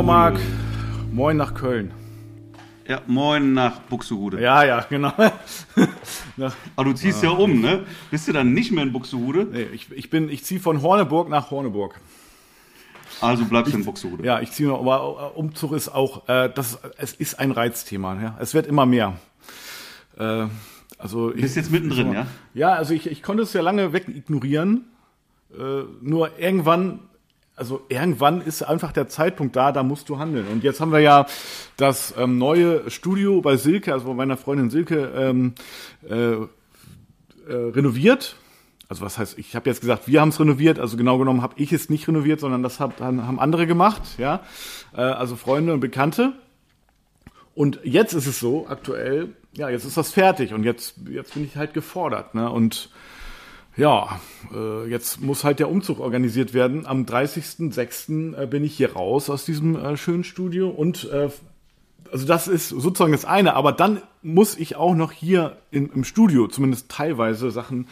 lieber Marc. Moin nach Köln. Ja, moin nach Buxtehude. Ja, ja, genau. Aber du ziehst ja um, ne? Bist du dann nicht mehr in Buxtehude? Nee, ich, ich, bin, ich ziehe von Horneburg nach Horneburg. Also bleibst du in Buxtehude. Ja, ich ziehe noch, aber Umzug ist auch, äh, das, es ist ein Reizthema. Ja? Es wird immer mehr. Äh, also du bist jetzt mittendrin, so, ja? Ja, also ich, ich konnte es ja lange weg ignorieren. Äh, nur irgendwann also irgendwann ist einfach der Zeitpunkt da, da musst du handeln. Und jetzt haben wir ja das ähm, neue Studio bei Silke, also bei meiner Freundin Silke, ähm, äh, äh, renoviert. Also was heißt, ich habe jetzt gesagt, wir haben es renoviert, also genau genommen habe ich es nicht renoviert, sondern das hab, haben andere gemacht, ja. Äh, also Freunde und Bekannte. Und jetzt ist es so, aktuell, ja, jetzt ist das fertig und jetzt, jetzt bin ich halt gefordert, ne? Und ja, äh, jetzt muss halt der Umzug organisiert werden. Am 30.06. Äh, bin ich hier raus aus diesem äh, schönen Studio und äh, also das ist sozusagen das eine, aber dann muss ich auch noch hier in, im Studio zumindest teilweise Sachen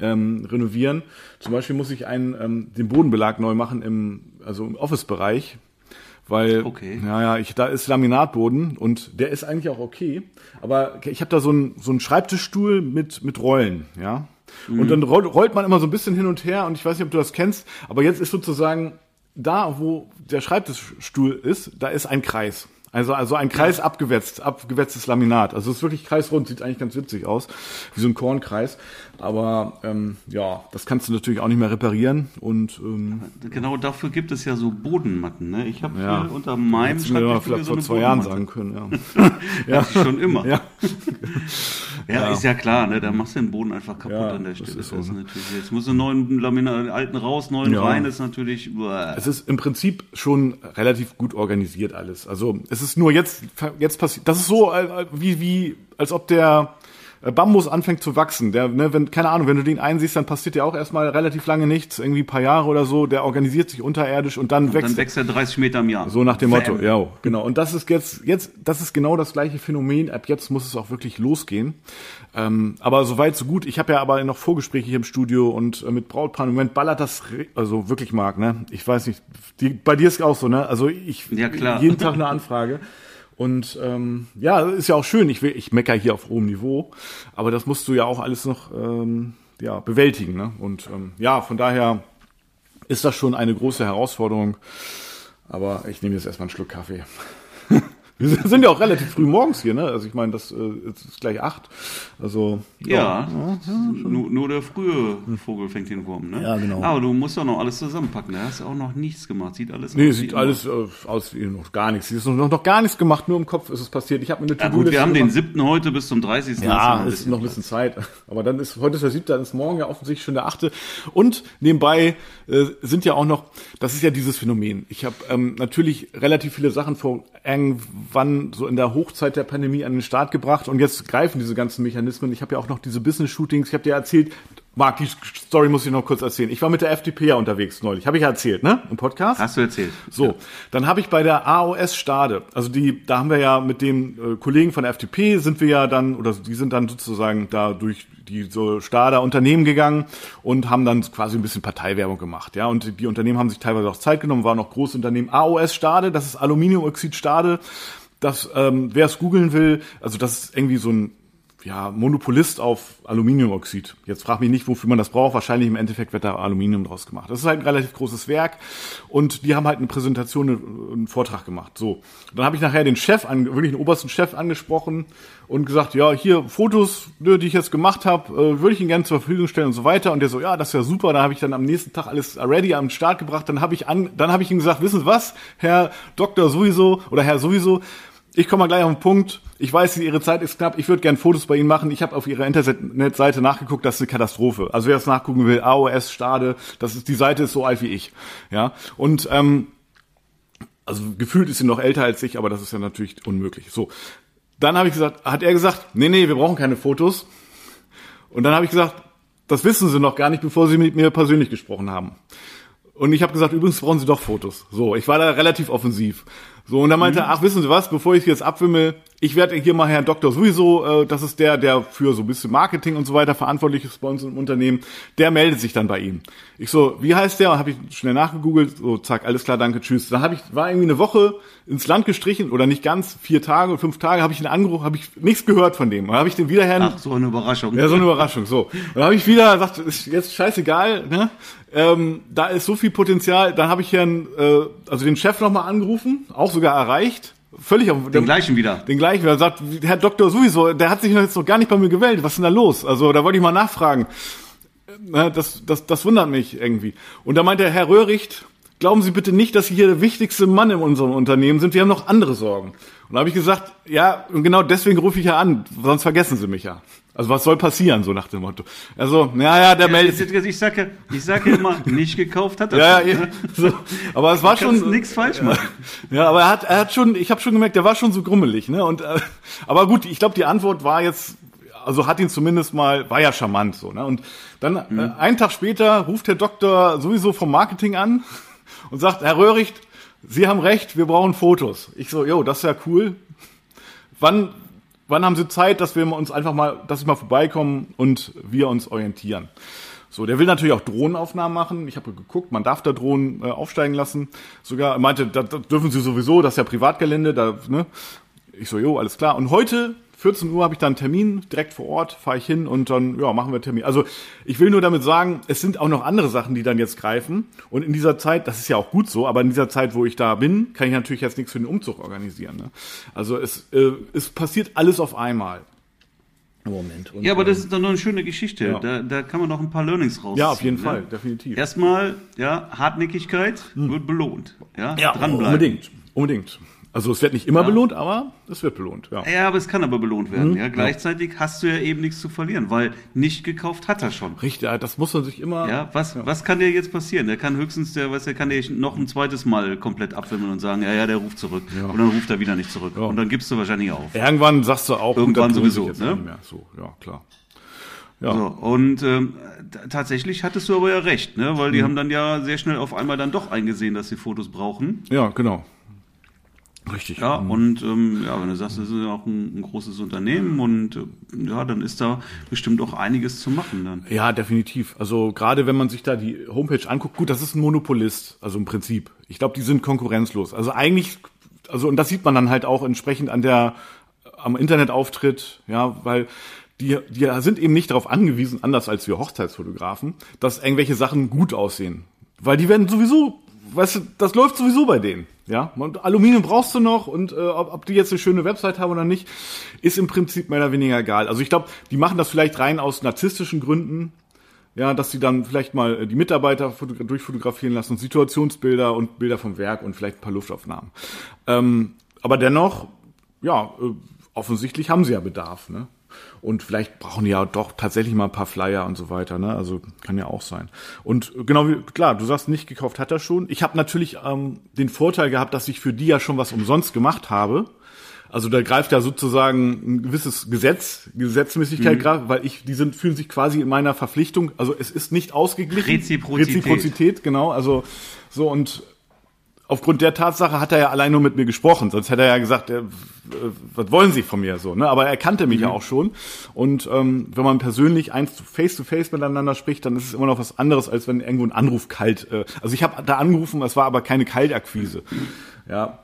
ähm, renovieren. Zum Beispiel muss ich einen, ähm, den Bodenbelag neu machen im, also im Office-Bereich, weil okay. naja, ich, da ist Laminatboden und der ist eigentlich auch okay, aber ich habe da so einen so einen Schreibtischstuhl mit mit Rollen, ja. Mhm. Und dann rollt man immer so ein bisschen hin und her und ich weiß nicht, ob du das kennst, aber jetzt ist sozusagen da, wo der Schreibtischstuhl ist, da ist ein Kreis. Also, also ein Kreis abgewetzt, abgewetztes Laminat. Also es ist wirklich kreisrund, sieht eigentlich ganz witzig aus, wie so ein Kornkreis. Aber ähm, ja, das kannst du natürlich auch nicht mehr reparieren. Und ähm, genau dafür gibt es ja so Bodenmatten. Ne? Ich habe ja, unter meinem Schreibtisch vielleicht so vor zwei Jahren sagen können. Ja, ja. schon immer. Ja. ja. ja, ist ja klar. Ne? Da machst du den Boden einfach kaputt an der Stelle. Das ist so, das ist natürlich, jetzt muss einen neuen Laminat, alten raus, neuen rein. Ist natürlich. Uah. Es ist im Prinzip schon relativ gut organisiert alles. Also es ist nur jetzt jetzt passiert. Das ist so wie wie als ob der Bambus anfängt zu wachsen. Der, ne, wenn, keine Ahnung, wenn du den einsiehst, dann passiert ja auch erstmal relativ lange nichts, irgendwie ein paar Jahre oder so, der organisiert sich unterirdisch und dann und wächst. Dann wächst er 30 Meter im Jahr. So nach dem Motto, ja, genau. Und das ist jetzt, jetzt, das ist genau das gleiche Phänomen. Ab jetzt muss es auch wirklich losgehen. Ähm, aber soweit, so gut. Ich habe ja aber noch Vorgespräche hier im Studio und äh, mit Brautpaaren. Im Moment ballert das, also wirklich Marc, ne? Ich weiß nicht, die, bei dir ist auch so, ne? Also ich, ja, klar. jeden Tag eine Anfrage. Und ähm, ja, ist ja auch schön. Ich, will, ich mecker hier auf hohem Niveau, aber das musst du ja auch alles noch ähm, ja, bewältigen. Ne? Und ähm, ja, von daher ist das schon eine große Herausforderung. Aber ich nehme jetzt erstmal einen Schluck Kaffee. Wir sind ja auch relativ früh morgens hier, ne? Also ich meine, das äh, ist gleich acht. Also ja, ja, ja nur, nur, der frühe Vogel fängt den Wurm, ne? Ja, genau. Aber du musst doch noch alles zusammenpacken. Da hast du auch noch nichts gemacht. Sieht alles nee, aus. Nee, sieht alles äh, aus wie noch gar nichts. Es ist noch, noch gar nichts gemacht. Nur im Kopf ist es passiert. Ich habe mir eine ja, gut, wir haben gemacht. den siebten heute bis zum 30. Ja, ist, noch ein bisschen Zeit. Aber dann ist heute ist der siebte, dann ist morgen ja offensichtlich schon der achte. Und nebenbei äh, sind ja auch noch, das ist ja dieses Phänomen. Ich habe ähm, natürlich relativ viele Sachen vor irgendwann so in der Hochzeit der Pandemie an den Start gebracht und jetzt greifen diese ganzen Mechanismen. Ich habe ja auch noch diese Business-Shootings. Ich habe dir erzählt, Marc, die Story muss ich noch kurz erzählen. Ich war mit der FDP ja unterwegs neulich. Habe ich ja erzählt, ne? Im Podcast. Hast du erzählt. So, ja. dann habe ich bei der AOS Stade, also die, da haben wir ja mit den äh, Kollegen von der FDP sind wir ja dann, oder die sind dann sozusagen da durch die so Stader Unternehmen gegangen und haben dann quasi ein bisschen Parteiwerbung gemacht, ja. Und die Unternehmen haben sich teilweise auch Zeit genommen, waren noch große Unternehmen. AOS Stade, das ist Aluminiumoxid Stade. Das, ähm, wer es googeln will, also das ist irgendwie so ein ja, Monopolist auf Aluminiumoxid. Jetzt frag mich nicht, wofür man das braucht. Wahrscheinlich im Endeffekt wird da Aluminium draus gemacht. Das ist halt ein relativ großes Werk und die haben halt eine Präsentation, einen Vortrag gemacht. So, dann habe ich nachher den Chef, wirklich den obersten Chef angesprochen und gesagt, ja, hier Fotos, ne, die ich jetzt gemacht habe, äh, würde ich Ihnen gerne zur Verfügung stellen und so weiter. Und der so, ja, das ist ja super. Da habe ich dann am nächsten Tag alles ready am Start gebracht. Dann habe ich an, dann habe ich ihm gesagt, wissen Sie was, Herr Doktor sowieso oder Herr sowieso, ich komme mal gleich auf den Punkt. Ich weiß, Ihre Zeit ist knapp. Ich würde gerne Fotos bei Ihnen machen. Ich habe auf Ihrer Internetseite nachgeguckt. Das ist eine Katastrophe. Also wer das nachgucken will, AOS Stade. Das ist die Seite ist so alt wie ich. Ja und ähm, also gefühlt ist sie noch älter als ich, aber das ist ja natürlich unmöglich. So, dann habe ich gesagt, hat er gesagt, nee, nee, wir brauchen keine Fotos. Und dann habe ich gesagt, das wissen Sie noch gar nicht, bevor Sie mit mir persönlich gesprochen haben. Und ich habe gesagt, übrigens brauchen Sie doch Fotos. So, ich war da relativ offensiv. So, und dann meinte mhm. er, ach, wissen Sie was, bevor ich jetzt abwimmel, ich werde hier mal Herrn Doktor sowieso, äh, das ist der, der für so ein bisschen Marketing und so weiter verantwortlich ist bei uns im Unternehmen, der meldet sich dann bei ihm. Ich so, wie heißt der? Habe ich schnell nachgegoogelt, so zack, alles klar, danke, tschüss. Dann habe ich, war irgendwie eine Woche ins Land gestrichen oder nicht ganz, vier Tage, fünf Tage, habe ich ihn angerufen, habe ich nichts gehört von dem. Dann habe ich den wieder Herrn. Ach, so eine Überraschung. Ja, so eine Überraschung, so. Dann habe ich wieder gesagt, ist jetzt scheißegal, ne? Ähm, da ist so viel Potenzial. Dann habe ich Herrn, äh, also den Chef nochmal angerufen, auch sogar erreicht. Völlig auf Den gleichen wieder. Den gleichen wieder. Sagt, Herr Doktor sowieso, der hat sich noch jetzt noch gar nicht bei mir gewählt. Was ist denn da los? Also da wollte ich mal nachfragen. Na, Das, das, das wundert mich irgendwie. Und da meinte der Herr Röhricht, glauben Sie bitte nicht, dass Sie hier der wichtigste Mann in unserem Unternehmen sind. Wir haben noch andere Sorgen. Und da habe ich gesagt, ja, und genau deswegen rufe ich ja an, sonst vergessen Sie mich ja. Also was soll passieren, so nach dem Motto. Also, ja, ja, der meldet sich. Ich sage, ich sage immer, nicht gekauft hat er Ja, schon, ja, ne? so. aber es war schon nichts falsch machen. Ja, aber er hat, er hat schon, ich habe schon gemerkt, der war schon so grummelig, ne? Und äh, aber gut, ich glaube, die Antwort war jetzt, also hat ihn zumindest mal, war ja charmant so, ne? Und dann Mhm. äh, einen Tag später ruft der Doktor sowieso vom Marketing an und sagt, Herr Röhricht, Sie haben recht, wir brauchen Fotos. Ich so, jo, das ist ja cool. Wann, wann haben Sie Zeit, dass wir uns einfach mal, dass Sie mal vorbeikommen und wir uns orientieren? So, der will natürlich auch Drohnenaufnahmen machen. Ich habe geguckt, man darf da Drohnen äh, aufsteigen lassen. Sogar er meinte, das, das dürfen Sie sowieso, das ist ja Privatgelände. Da, ne? Ich so, jo, alles klar. Und heute 14 Uhr habe ich dann einen Termin direkt vor Ort, fahre ich hin und dann ja machen wir Termin. Also ich will nur damit sagen, es sind auch noch andere Sachen, die dann jetzt greifen. Und in dieser Zeit, das ist ja auch gut so, aber in dieser Zeit, wo ich da bin, kann ich natürlich jetzt nichts für den Umzug organisieren. Ne? Also es, äh, es passiert alles auf einmal. Moment. Und, Ja, aber das ist doch noch eine schöne Geschichte. Ja. Da, da kann man noch ein paar Learnings rausziehen. ja auf jeden ne? Fall, definitiv. Erstmal, ja, Hartnäckigkeit wird belohnt. Ja, Ja, dranbleiben. unbedingt, unbedingt. Also es wird nicht immer Ja. belohnt, aber es wird belohnt. Ja. Ja, aber es kann aber belohnt werden. Mhm. Ja, gleichzeitig hast du ja eben nichts zu verlieren, weil nicht gekauft hat er schon. Richtig, ja, das muss man sich immer. Ja, was, was kann dir jetzt passieren? Der kann höchstens, der, was, der kann dir noch ein zweites Mal komplett abwimmeln und sagen, ja, ja, der ruft zurück. Ja. Und dann ruft er wieder nicht zurück. Ja. Und dann gibst du wahrscheinlich auf. Irgendwann sagst du auch, Irgendwann sowieso, ne? nicht mehr. So, ja, klar. Ja. So, und ähm, tatsächlich hattest du aber ja recht, ne? weil die haben dann ja sehr schnell auf einmal dann doch eingesehen, dass sie Fotos brauchen. ja, genau. Richtig. Ja, und ähm, ja, wenn du sagst, das ist ja auch ein, ein großes Unternehmen und äh, ja, dann ist da bestimmt auch einiges zu machen dann. Ja, definitiv. Also gerade wenn man sich da die Homepage anguckt, gut, das ist ein Monopolist, also im Prinzip. Ich glaube, die sind konkurrenzlos. Also eigentlich, also und das sieht man dann halt auch entsprechend an der am Internetauftritt, ja, weil die, die sind eben nicht darauf angewiesen, anders als wir Hochzeitsfotografen, dass irgendwelche Sachen gut aussehen. Weil die werden sowieso, weißt du, das läuft sowieso bei denen. Ja, und Aluminium brauchst du noch und äh, ob, ob die jetzt eine schöne Website haben oder nicht, ist im Prinzip mehr oder weniger egal. Also ich glaube, die machen das vielleicht rein aus narzisstischen Gründen, ja, dass sie dann vielleicht mal äh, die Mitarbeiter fotogra- durchfotografieren lassen, und Situationsbilder und Bilder vom Werk und vielleicht ein paar Luftaufnahmen. Ähm, aber dennoch, ja, äh, offensichtlich haben sie ja Bedarf, ne? Und vielleicht brauchen die ja doch tatsächlich mal ein paar Flyer und so weiter, ne? Also kann ja auch sein. Und genau wie klar, du sagst, nicht gekauft hat er schon. Ich habe natürlich ähm, den Vorteil gehabt, dass ich für die ja schon was umsonst gemacht habe. Also da greift ja sozusagen ein gewisses Gesetz, Gesetzmäßigkeit greift, weil ich, die sind, fühlen sich quasi in meiner Verpflichtung, also es ist nicht ausgeglichen. Reziprozität. Reziprozität, genau, also so und aufgrund der Tatsache hat er ja allein nur mit mir gesprochen, sonst hätte er ja gesagt, äh, was wollen Sie von mir? So, ne? Aber er kannte mich ja auch schon. Und ähm, wenn man persönlich eins zu face to face miteinander spricht, dann ist es immer noch was anderes, als wenn irgendwo ein Anruf kalt. Äh, also ich habe da angerufen, es war aber keine Kaltakquise, ja.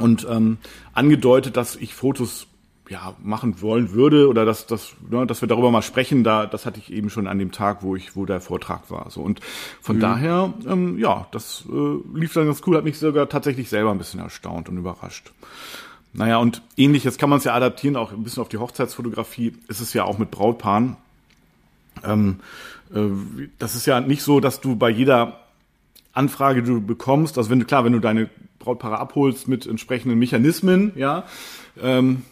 Und ähm, angedeutet, dass ich Fotos ja machen wollen würde oder dass, dass, ne, dass wir darüber mal sprechen, da das hatte ich eben schon an dem Tag, wo ich, wo der Vortrag war. So und von daher, ähm, ja, das äh, lief dann ganz cool, hat mich sogar tatsächlich selber ein bisschen erstaunt und überrascht. Naja, und ähnlich, jetzt kann man es ja adaptieren, auch ein bisschen auf die Hochzeitsfotografie, ist es ja auch mit Brautpaaren. Ähm, äh, das ist ja nicht so, dass du bei jeder Anfrage, die du bekommst, also wenn du klar, wenn du deine Brautpaare abholst mit entsprechenden Mechanismen, ja, ähm,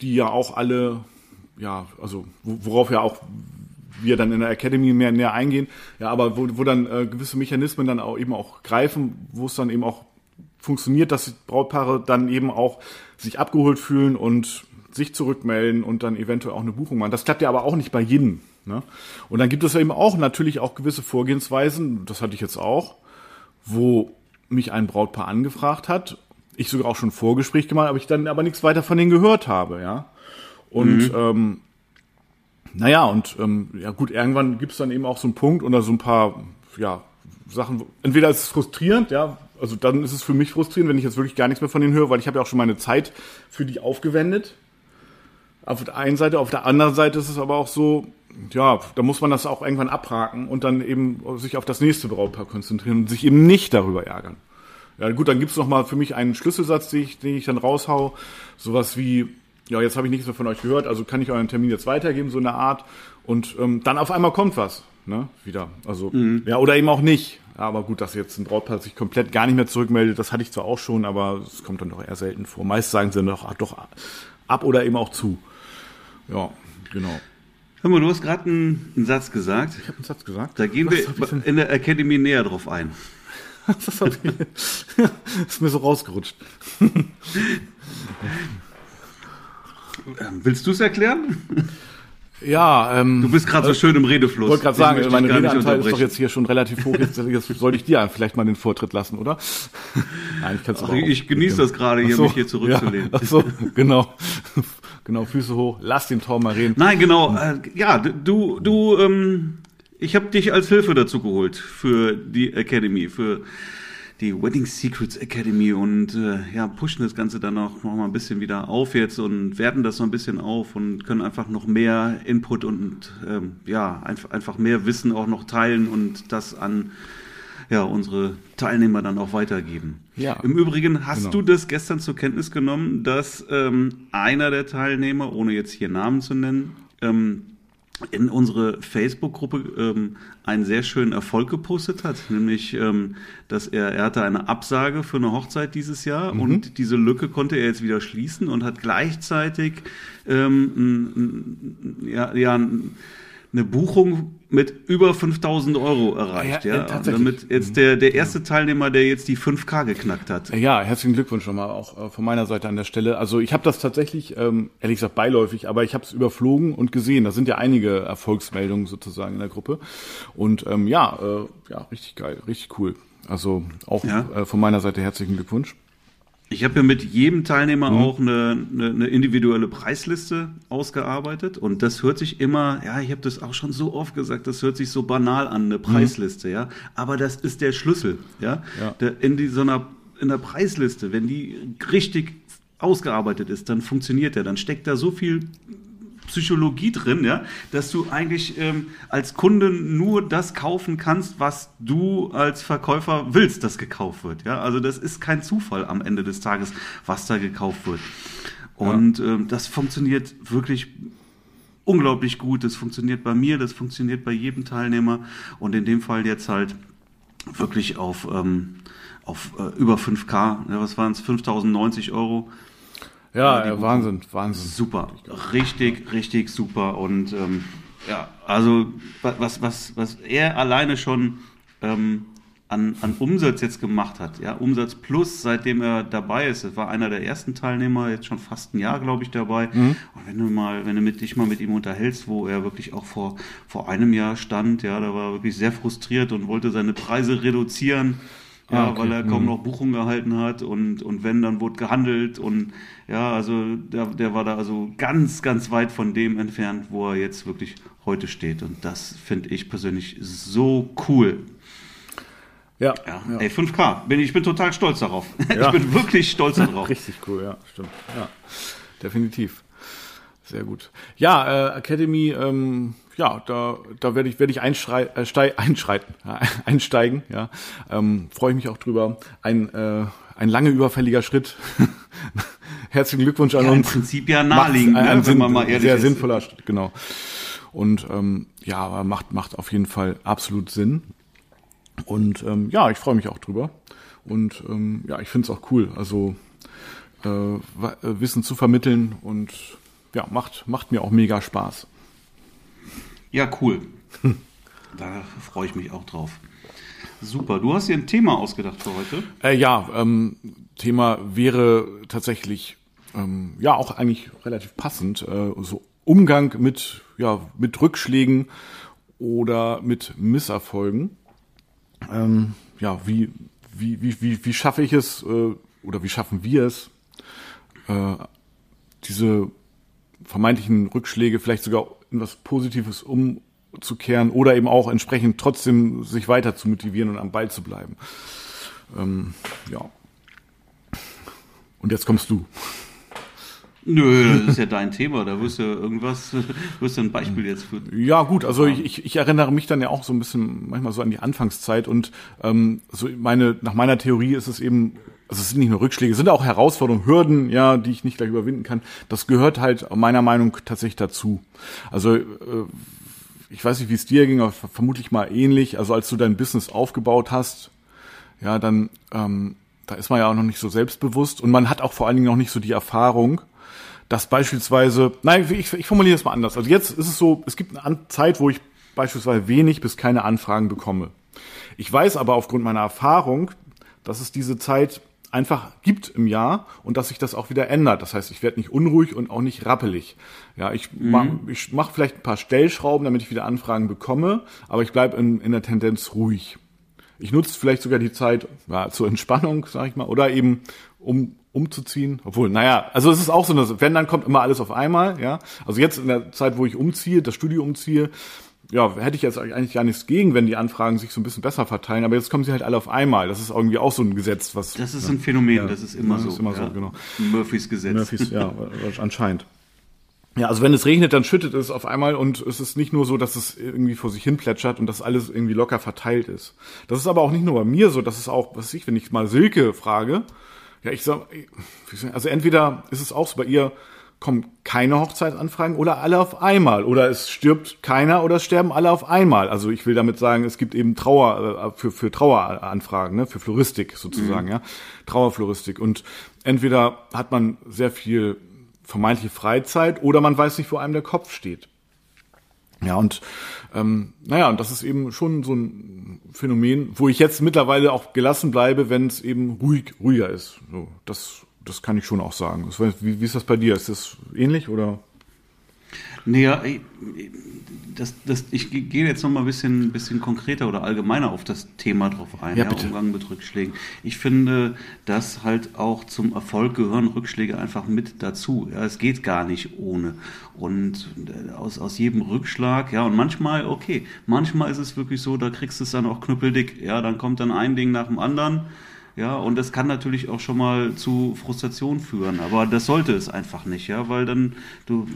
die ja auch alle, ja, also wo- worauf ja auch wir dann in der Academy mehr näher eingehen, ja, aber wo, wo dann äh, gewisse Mechanismen dann auch eben auch greifen, wo es dann eben auch funktioniert, dass die Brautpaare dann eben auch sich abgeholt fühlen und sich zurückmelden und dann eventuell auch eine Buchung machen. Das klappt ja aber auch nicht bei jedem. Ne? Und dann gibt es ja eben auch natürlich auch gewisse Vorgehensweisen, das hatte ich jetzt auch, wo mich ein Brautpaar angefragt hat ich sogar auch schon Vorgespräch gemacht, aber ich dann aber nichts weiter von denen gehört habe, ja. Und mhm. ähm, naja, und ähm, ja gut, irgendwann gibt's dann eben auch so einen Punkt oder so ein paar, ja, Sachen, entweder ist es frustrierend, ja, also dann ist es für mich frustrierend, wenn ich jetzt wirklich gar nichts mehr von denen höre, weil ich habe ja auch schon meine Zeit für die aufgewendet. Auf der einen Seite, auf der anderen Seite ist es aber auch so, ja, da muss man das auch irgendwann abhaken und dann eben sich auf das nächste Brautpaar konzentrieren und sich eben nicht darüber ärgern. Ja gut, dann gibt's noch mal für mich einen Schlüsselsatz, den ich, den ich dann raushau. Sowas wie, ja, jetzt habe ich nichts mehr von euch gehört, also kann ich euren Termin jetzt weitergeben, so eine Art. Und ähm, dann auf einmal kommt was, ne, wieder. Also, mhm. ja, oder eben auch nicht. Aber gut, dass jetzt ein Brautpaar sich komplett gar nicht mehr zurückmeldet, das hatte ich zwar auch schon, aber es kommt dann doch eher selten vor. Meist sagen sie doch, ach, doch ab oder eben auch zu. Ja, genau. Hör mal, du hast gerade einen, einen, Satz gesagt. Ich habe einen Satz gesagt. Da gehen Was wir in der Academy näher drauf ein. Das, ist mir so rausgerutscht. Ähm, willst du es erklären? Ja, ähm, du bist gerade so schön im Redefluss. Ich wollte gerade sagen, mein Redeanteil ist doch jetzt hier schon relativ hoch. Jetzt, jetzt sollte ich dir vielleicht mal den Vortritt lassen, oder? Nein, ich, Ach, ich genieße das gerade hier, so, mich hier zurückzulehnen. Ja, so, genau. genau, Füße hoch, lass den Traum mal reden. Nein, genau. Äh, ja, du, du, ähm, ich habe dich als Hilfe dazu geholt für die Academy, für die Wedding Secrets Academy und äh, ja, pushen das Ganze dann auch noch mal ein bisschen wieder auf jetzt und werten das so ein bisschen auf und können einfach noch mehr Input und ähm, ja, einfach, einfach mehr Wissen auch noch teilen und das an ja, unsere Teilnehmer dann auch weitergeben. Ja. Im Übrigen hast genau. du das gestern zur Kenntnis genommen, dass ähm, einer der Teilnehmer, ohne jetzt hier Namen zu nennen, ähm, in unsere Facebook-Gruppe ähm, einen sehr schönen Erfolg gepostet hat, nämlich, ähm, dass er, er hatte eine Absage für eine Hochzeit dieses Jahr mhm. und diese Lücke konnte er jetzt wieder schließen und hat gleichzeitig ähm, ja, ja, eine Buchung mit über 5000 Euro erreicht. Ja, ja. ja. damit jetzt der, der erste Teilnehmer, der jetzt die 5K geknackt hat. Ja, herzlichen Glückwunsch schon mal auch äh, von meiner Seite an der Stelle. Also ich habe das tatsächlich, ähm, ehrlich gesagt, beiläufig, aber ich habe es überflogen und gesehen. Da sind ja einige Erfolgsmeldungen sozusagen in der Gruppe. Und ähm, ja, äh, ja, richtig geil, richtig cool. Also auch ja. äh, von meiner Seite herzlichen Glückwunsch. Ich habe ja mit jedem Teilnehmer mhm. auch eine, eine, eine, individuelle Preisliste ausgearbeitet und das hört sich immer, ja, ich habe das auch schon so oft gesagt, das hört sich so banal an, eine mhm. Preisliste, mhm. ja, aber das ist der Schlüssel, ja, ja. Der, in die, so einer in der Preisliste, wenn die richtig ausgearbeitet ist, dann funktioniert der, dann steckt da so viel Psychologie drin, ja, dass du eigentlich ähm, als Kunde nur das kaufen kannst, was du als Verkäufer willst, dass gekauft wird. Ja, also das ist kein Zufall am Ende des Tages, was da gekauft wird. Und ja. ähm, das funktioniert wirklich unglaublich gut. Das funktioniert bei mir, das funktioniert bei jedem Teilnehmer und in dem Fall jetzt halt wirklich auf, ähm, auf äh, über 5K. Ja, was waren es? 5090 Euro ja, ja Wahnsinn, Wahnsinn. Super, richtig, richtig super. Und ähm, ja, also was, was, was er alleine schon ähm, an, an Umsatz jetzt gemacht hat, ja, Umsatz plus, seitdem er dabei ist, das war einer der ersten Teilnehmer, jetzt schon fast ein Jahr, glaube ich, dabei. Mhm. Und wenn du mal, wenn du mit, dich mal mit ihm unterhältst, wo er wirklich auch vor, vor einem Jahr stand, ja, da war er wirklich sehr frustriert und wollte seine Preise reduzieren ja, ah, okay. weil er kaum mhm. noch Buchungen gehalten hat und, und wenn, dann wurde gehandelt und ja, also der, der war da also ganz, ganz weit von dem entfernt, wo er jetzt wirklich heute steht und das finde ich persönlich so cool. Ja, ja. ja. Ey, 5K, bin, ich bin total stolz darauf. Ja. Ich bin wirklich stolz darauf. Richtig cool, ja, stimmt. Ja, definitiv. Sehr gut. Ja, äh, Academy, ähm, ja, da, da werde ich, werde ich einschrei äh, steig, einschreiten, einsteigen. Ja, ähm, freue ich mich auch drüber. Ein, äh, ein lange überfälliger Schritt. Herzlichen Glückwunsch an ja, uns. Im Prinzip ja naheliegend, ein, ein ne, wenn man mal ehrlich sehr ist. sinnvoller Schritt, genau. Und ähm, ja, macht macht auf jeden Fall absolut Sinn. Und ähm, ja, ich freue mich auch drüber. Und ähm, ja, ich finde es auch cool. Also äh, Wissen zu vermitteln und ja, macht, macht mir auch mega Spaß. Ja, cool. Da freue ich mich auch drauf. Super. Du hast dir ein Thema ausgedacht für heute? Äh, ja, ähm, Thema wäre tatsächlich ähm, ja auch eigentlich relativ passend. Äh, so Umgang mit ja mit Rückschlägen oder mit Misserfolgen. Ähm, ja, wie wie wie wie wie schaffe ich es? Äh, oder wie schaffen wir es, äh, diese vermeintlichen Rückschläge vielleicht sogar in was Positives umzukehren oder eben auch entsprechend trotzdem sich weiter zu motivieren und am Ball zu bleiben. Ähm, ja. Und jetzt kommst du. Nö, das ist ja dein Thema. Da wirst du irgendwas, wirst du ein Beispiel jetzt für. Ja, gut, also ich, ich erinnere mich dann ja auch so ein bisschen manchmal so an die Anfangszeit und ähm, so meine, nach meiner Theorie ist es eben, also es sind nicht nur Rückschläge, es sind auch Herausforderungen, Hürden, ja, die ich nicht gleich überwinden kann. Das gehört halt meiner Meinung tatsächlich dazu. Also äh, ich weiß nicht, wie es dir ging, aber vermutlich mal ähnlich. Also als du dein Business aufgebaut hast, ja, dann ähm, da ist man ja auch noch nicht so selbstbewusst und man hat auch vor allen Dingen noch nicht so die Erfahrung, dass beispielsweise, nein, ich, ich formuliere es mal anders. Also jetzt ist es so, es gibt eine Zeit, wo ich beispielsweise wenig bis keine Anfragen bekomme. Ich weiß aber aufgrund meiner Erfahrung, dass es diese Zeit einfach gibt im Jahr und dass sich das auch wieder ändert. Das heißt, ich werde nicht unruhig und auch nicht rappelig. Ja, ich mhm. mache mach vielleicht ein paar Stellschrauben, damit ich wieder Anfragen bekomme, aber ich bleibe in, in der Tendenz ruhig. Ich nutze vielleicht sogar die Zeit ja, zur Entspannung, sage ich mal, oder eben um umzuziehen. Obwohl, naja, also es ist auch so, eine, wenn dann kommt immer alles auf einmal, ja. Also jetzt in der Zeit, wo ich umziehe, das Studio umziehe, ja, hätte ich jetzt eigentlich gar nichts gegen, wenn die Anfragen sich so ein bisschen besser verteilen, aber jetzt kommen sie halt alle auf einmal. Das ist irgendwie auch so ein Gesetz, was. Das ist ein Phänomen, ja, das ist immer das so. Ist immer ja. so, genau. Murphys Gesetz. Murphys, ja, anscheinend. Ja, also wenn es regnet, dann schüttet es auf einmal und es ist nicht nur so, dass es irgendwie vor sich hin plätschert und dass alles irgendwie locker verteilt ist. Das ist aber auch nicht nur bei mir so, das ist auch, was ich, wenn ich mal Silke frage, ja, ich sag, also entweder ist es auch so bei ihr, kommen keine Hochzeitsanfragen oder alle auf einmal oder es stirbt keiner oder es sterben alle auf einmal. Also ich will damit sagen, es gibt eben Trauer äh, für für Traueranfragen, ne, für Floristik sozusagen, mhm. ja, Trauerfloristik und entweder hat man sehr viel vermeintliche Freizeit oder man weiß nicht, wo einem der Kopf steht. Ja, und ähm, naja, und das ist eben schon so ein Phänomen, wo ich jetzt mittlerweile auch gelassen bleibe, wenn es eben ruhig, ruhiger ist. So, das, das kann ich schon auch sagen. Wie, wie ist das bei dir? Ist das ähnlich oder? Naja, das, das, ich gehe jetzt noch mal ein bisschen, bisschen konkreter oder allgemeiner auf das Thema drauf ein, ja, ja, Umgang mit Rückschlägen. Ich finde, dass halt auch zum Erfolg gehören Rückschläge einfach mit dazu. Ja, es geht gar nicht ohne. Und äh, aus, aus jedem Rückschlag, ja, und manchmal, okay, manchmal ist es wirklich so, da kriegst du es dann auch knüppeldick. Ja, dann kommt dann ein Ding nach dem anderen ja, und das kann natürlich auch schon mal zu Frustration führen, aber das sollte es einfach nicht, ja, weil dann du,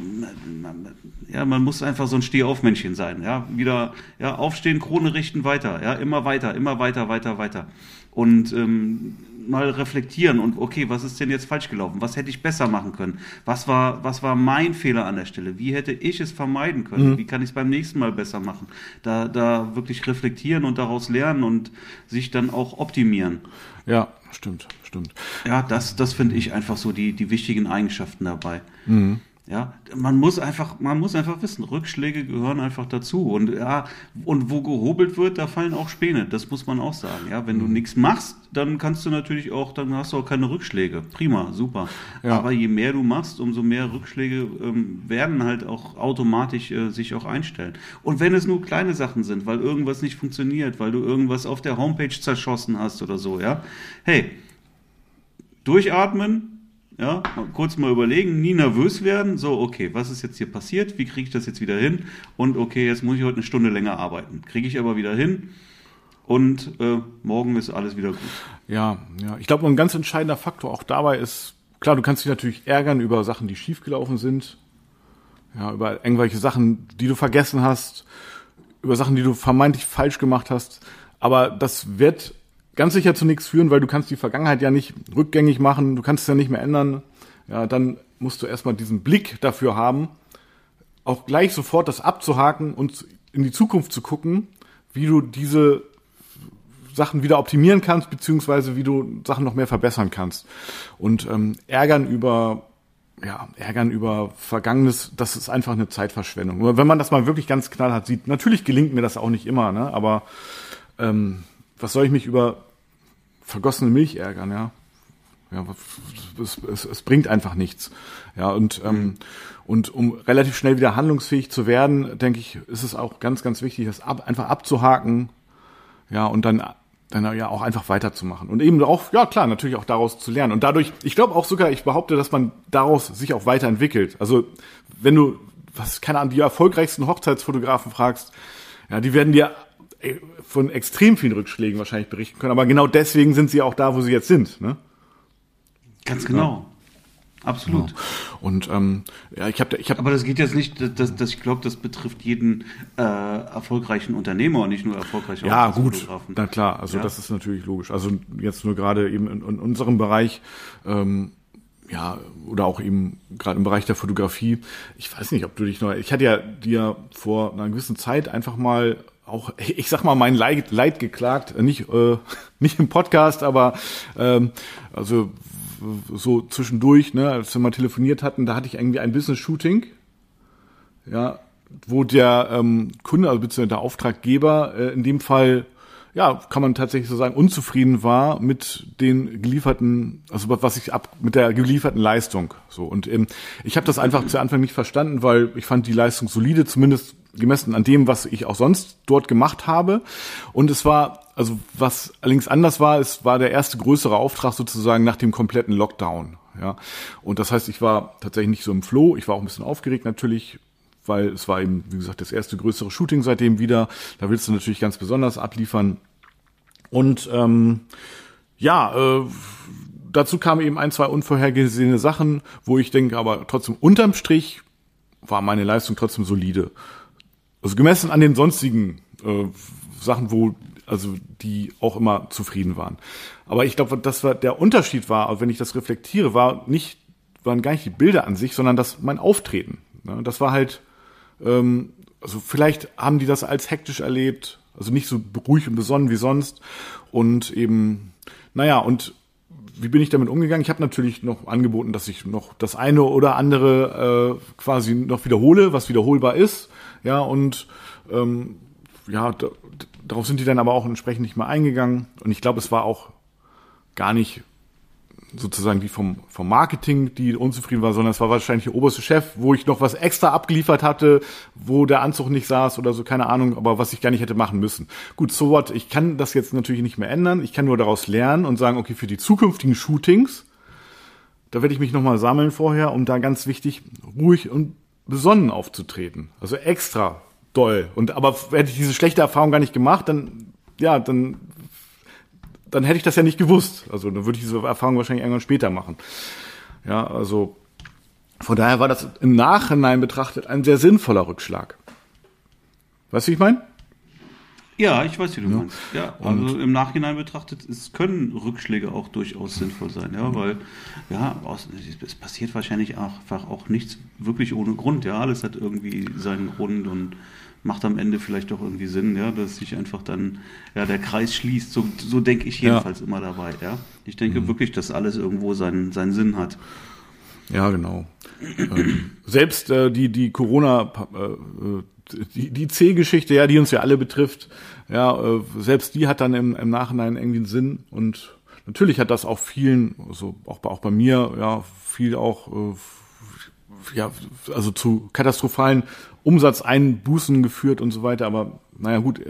ja, man muss einfach so ein Stehaufmännchen sein, ja, wieder, ja, aufstehen, Krone richten, weiter, ja, immer weiter, immer weiter, weiter, weiter. Und ähm, mal reflektieren und okay, was ist denn jetzt falsch gelaufen? Was hätte ich besser machen können? Was war, was war mein Fehler an der Stelle? Wie hätte ich es vermeiden können? Mhm. Wie kann ich es beim nächsten Mal besser machen? Da, da wirklich reflektieren und daraus lernen und sich dann auch optimieren. Ja, stimmt, stimmt. Ja, das, das finde ich einfach so die, die wichtigen Eigenschaften dabei. Mhm. Ja, man muss einfach, man muss einfach wissen, Rückschläge gehören einfach dazu. Und ja, und wo gehobelt wird, da fallen auch Späne. Das muss man auch sagen. Ja, wenn du mhm. nichts machst, dann kannst du natürlich auch, dann hast du auch keine Rückschläge. Prima, super. Ja. Aber je mehr du machst, umso mehr Rückschläge ähm, werden halt auch automatisch äh, sich auch einstellen. Und wenn es nur kleine Sachen sind, weil irgendwas nicht funktioniert, weil du irgendwas auf der Homepage zerschossen hast oder so, ja, hey, durchatmen, ja, kurz mal überlegen, nie nervös werden. So, okay, was ist jetzt hier passiert? Wie kriege ich das jetzt wieder hin? Und okay, jetzt muss ich heute eine Stunde länger arbeiten. Kriege ich aber wieder hin. Und äh, morgen ist alles wieder gut. Ja, ja. Ich glaube, ein ganz entscheidender Faktor auch dabei ist, klar, du kannst dich natürlich ärgern über Sachen, die schiefgelaufen sind. Ja, über irgendwelche Sachen, die du vergessen hast, über Sachen, die du vermeintlich falsch gemacht hast. Aber das wird ganz sicher zu nichts führen, weil du kannst die Vergangenheit ja nicht rückgängig machen, du kannst es ja nicht mehr ändern. Ja, dann musst du erstmal diesen Blick dafür haben, auch gleich sofort das abzuhaken und in die Zukunft zu gucken, wie du diese Sachen wieder optimieren kannst, beziehungsweise wie du Sachen noch mehr verbessern kannst. Und ähm, ärgern über ja, ärgern über Vergangenes, das ist einfach eine Zeitverschwendung. Wenn man das mal wirklich ganz knallhart sieht, natürlich gelingt mir das auch nicht immer, ne? aber ähm, was soll ich mich über vergossene Milch ärgern, ja. Ja, es, es, es bringt einfach nichts. Ja, und, ähm, mhm. und um relativ schnell wieder handlungsfähig zu werden, denke ich, ist es auch ganz, ganz wichtig, das ab, einfach abzuhaken, ja, und dann dann ja auch einfach weiterzumachen und eben auch, ja klar, natürlich auch daraus zu lernen. Und dadurch, ich glaube auch sogar, ich behaupte, dass man daraus sich auch weiterentwickelt. Also wenn du, was, keine Ahnung, die erfolgreichsten Hochzeitsfotografen fragst, ja, die werden dir von extrem vielen Rückschlägen wahrscheinlich berichten können, aber genau deswegen sind sie auch da, wo sie jetzt sind. Ne? Ganz genau. Ja. Absolut. Genau. Und ähm, ja, ich habe, ich habe. Aber das geht jetzt nicht, dass, dass ich glaube, das betrifft jeden äh, erfolgreichen Unternehmer und nicht nur erfolgreiche Ja, gut. Na klar, also ja? das ist natürlich logisch. Also jetzt nur gerade eben in, in unserem Bereich. Ähm, ja, oder auch eben gerade im Bereich der Fotografie. Ich weiß nicht, ob du dich noch. Ich hatte ja dir vor einer gewissen Zeit einfach mal auch, ich sag mal, mein Leid, Leid geklagt, nicht, äh, nicht im Podcast, aber ähm, also so zwischendurch, ne, als wir mal telefoniert hatten, da hatte ich irgendwie ein Business-Shooting, ja, wo der ähm, Kunde, also beziehungsweise der Auftraggeber äh, in dem Fall ja, kann man tatsächlich so sagen, unzufrieden war mit den gelieferten, also was ich ab mit der gelieferten Leistung. So und ähm, ich habe das einfach zu Anfang nicht verstanden, weil ich fand die Leistung solide, zumindest gemessen an dem, was ich auch sonst dort gemacht habe. Und es war, also was allerdings anders war, es war der erste größere Auftrag sozusagen nach dem kompletten Lockdown. Ja, und das heißt, ich war tatsächlich nicht so im Flow. Ich war auch ein bisschen aufgeregt natürlich, weil es war eben, wie gesagt, das erste größere Shooting seitdem wieder. Da willst du natürlich ganz besonders abliefern. Und ähm, ja, äh, dazu kamen eben ein, zwei unvorhergesehene Sachen, wo ich denke, aber trotzdem unterm Strich war meine Leistung trotzdem solide. Also gemessen an den sonstigen äh, Sachen, wo also die auch immer zufrieden waren. Aber ich glaube, das war der Unterschied war, wenn ich das reflektiere, war nicht waren gar nicht die Bilder an sich, sondern das mein Auftreten. Ne? Das war halt ähm, also vielleicht haben die das als hektisch erlebt, also nicht so ruhig und besonnen wie sonst. Und eben, naja, und wie bin ich damit umgegangen? Ich habe natürlich noch angeboten, dass ich noch das eine oder andere äh, quasi noch wiederhole, was wiederholbar ist. Ja, und ähm, ja, darauf sind die dann aber auch entsprechend nicht mehr eingegangen. Und ich glaube, es war auch gar nicht sozusagen die vom, vom Marketing, die unzufrieden war, sondern es war wahrscheinlich der oberste Chef, wo ich noch was extra abgeliefert hatte, wo der Anzug nicht saß oder so, keine Ahnung, aber was ich gar nicht hätte machen müssen. Gut, so what, ich kann das jetzt natürlich nicht mehr ändern. Ich kann nur daraus lernen und sagen, okay, für die zukünftigen Shootings, da werde ich mich nochmal sammeln vorher, um da ganz wichtig ruhig und besonnen aufzutreten. Also extra doll. Und aber hätte ich diese schlechte Erfahrung gar nicht gemacht, dann ja, dann dann hätte ich das ja nicht gewusst. Also dann würde ich diese Erfahrung wahrscheinlich irgendwann später machen. Ja, also von daher war das im Nachhinein betrachtet ein sehr sinnvoller Rückschlag. Weißt du, wie ich meine? Ja, ich weiß, wie du ja. meinst. Ja, also und im Nachhinein betrachtet, es können Rückschläge auch durchaus sinnvoll sein, ja, weil, ja, es passiert wahrscheinlich einfach auch nichts wirklich ohne Grund, ja, alles hat irgendwie seinen Grund und macht am Ende vielleicht doch irgendwie Sinn, ja, dass sich einfach dann ja, der Kreis schließt. So, so denke ich jedenfalls ja. immer dabei. Ja. Ich denke mhm. wirklich, dass alles irgendwo seinen, seinen Sinn hat. Ja, genau. ähm, selbst äh, die, die Corona, äh, die, die C-Geschichte, ja, die uns ja alle betrifft, ja, äh, selbst die hat dann im, im Nachhinein irgendwie einen Sinn und natürlich hat das auch vielen, also auch, auch bei mir, ja, viel auch äh, ja, also zu katastrophalen Umsatzeinbußen geführt und so weiter. Aber naja, gut,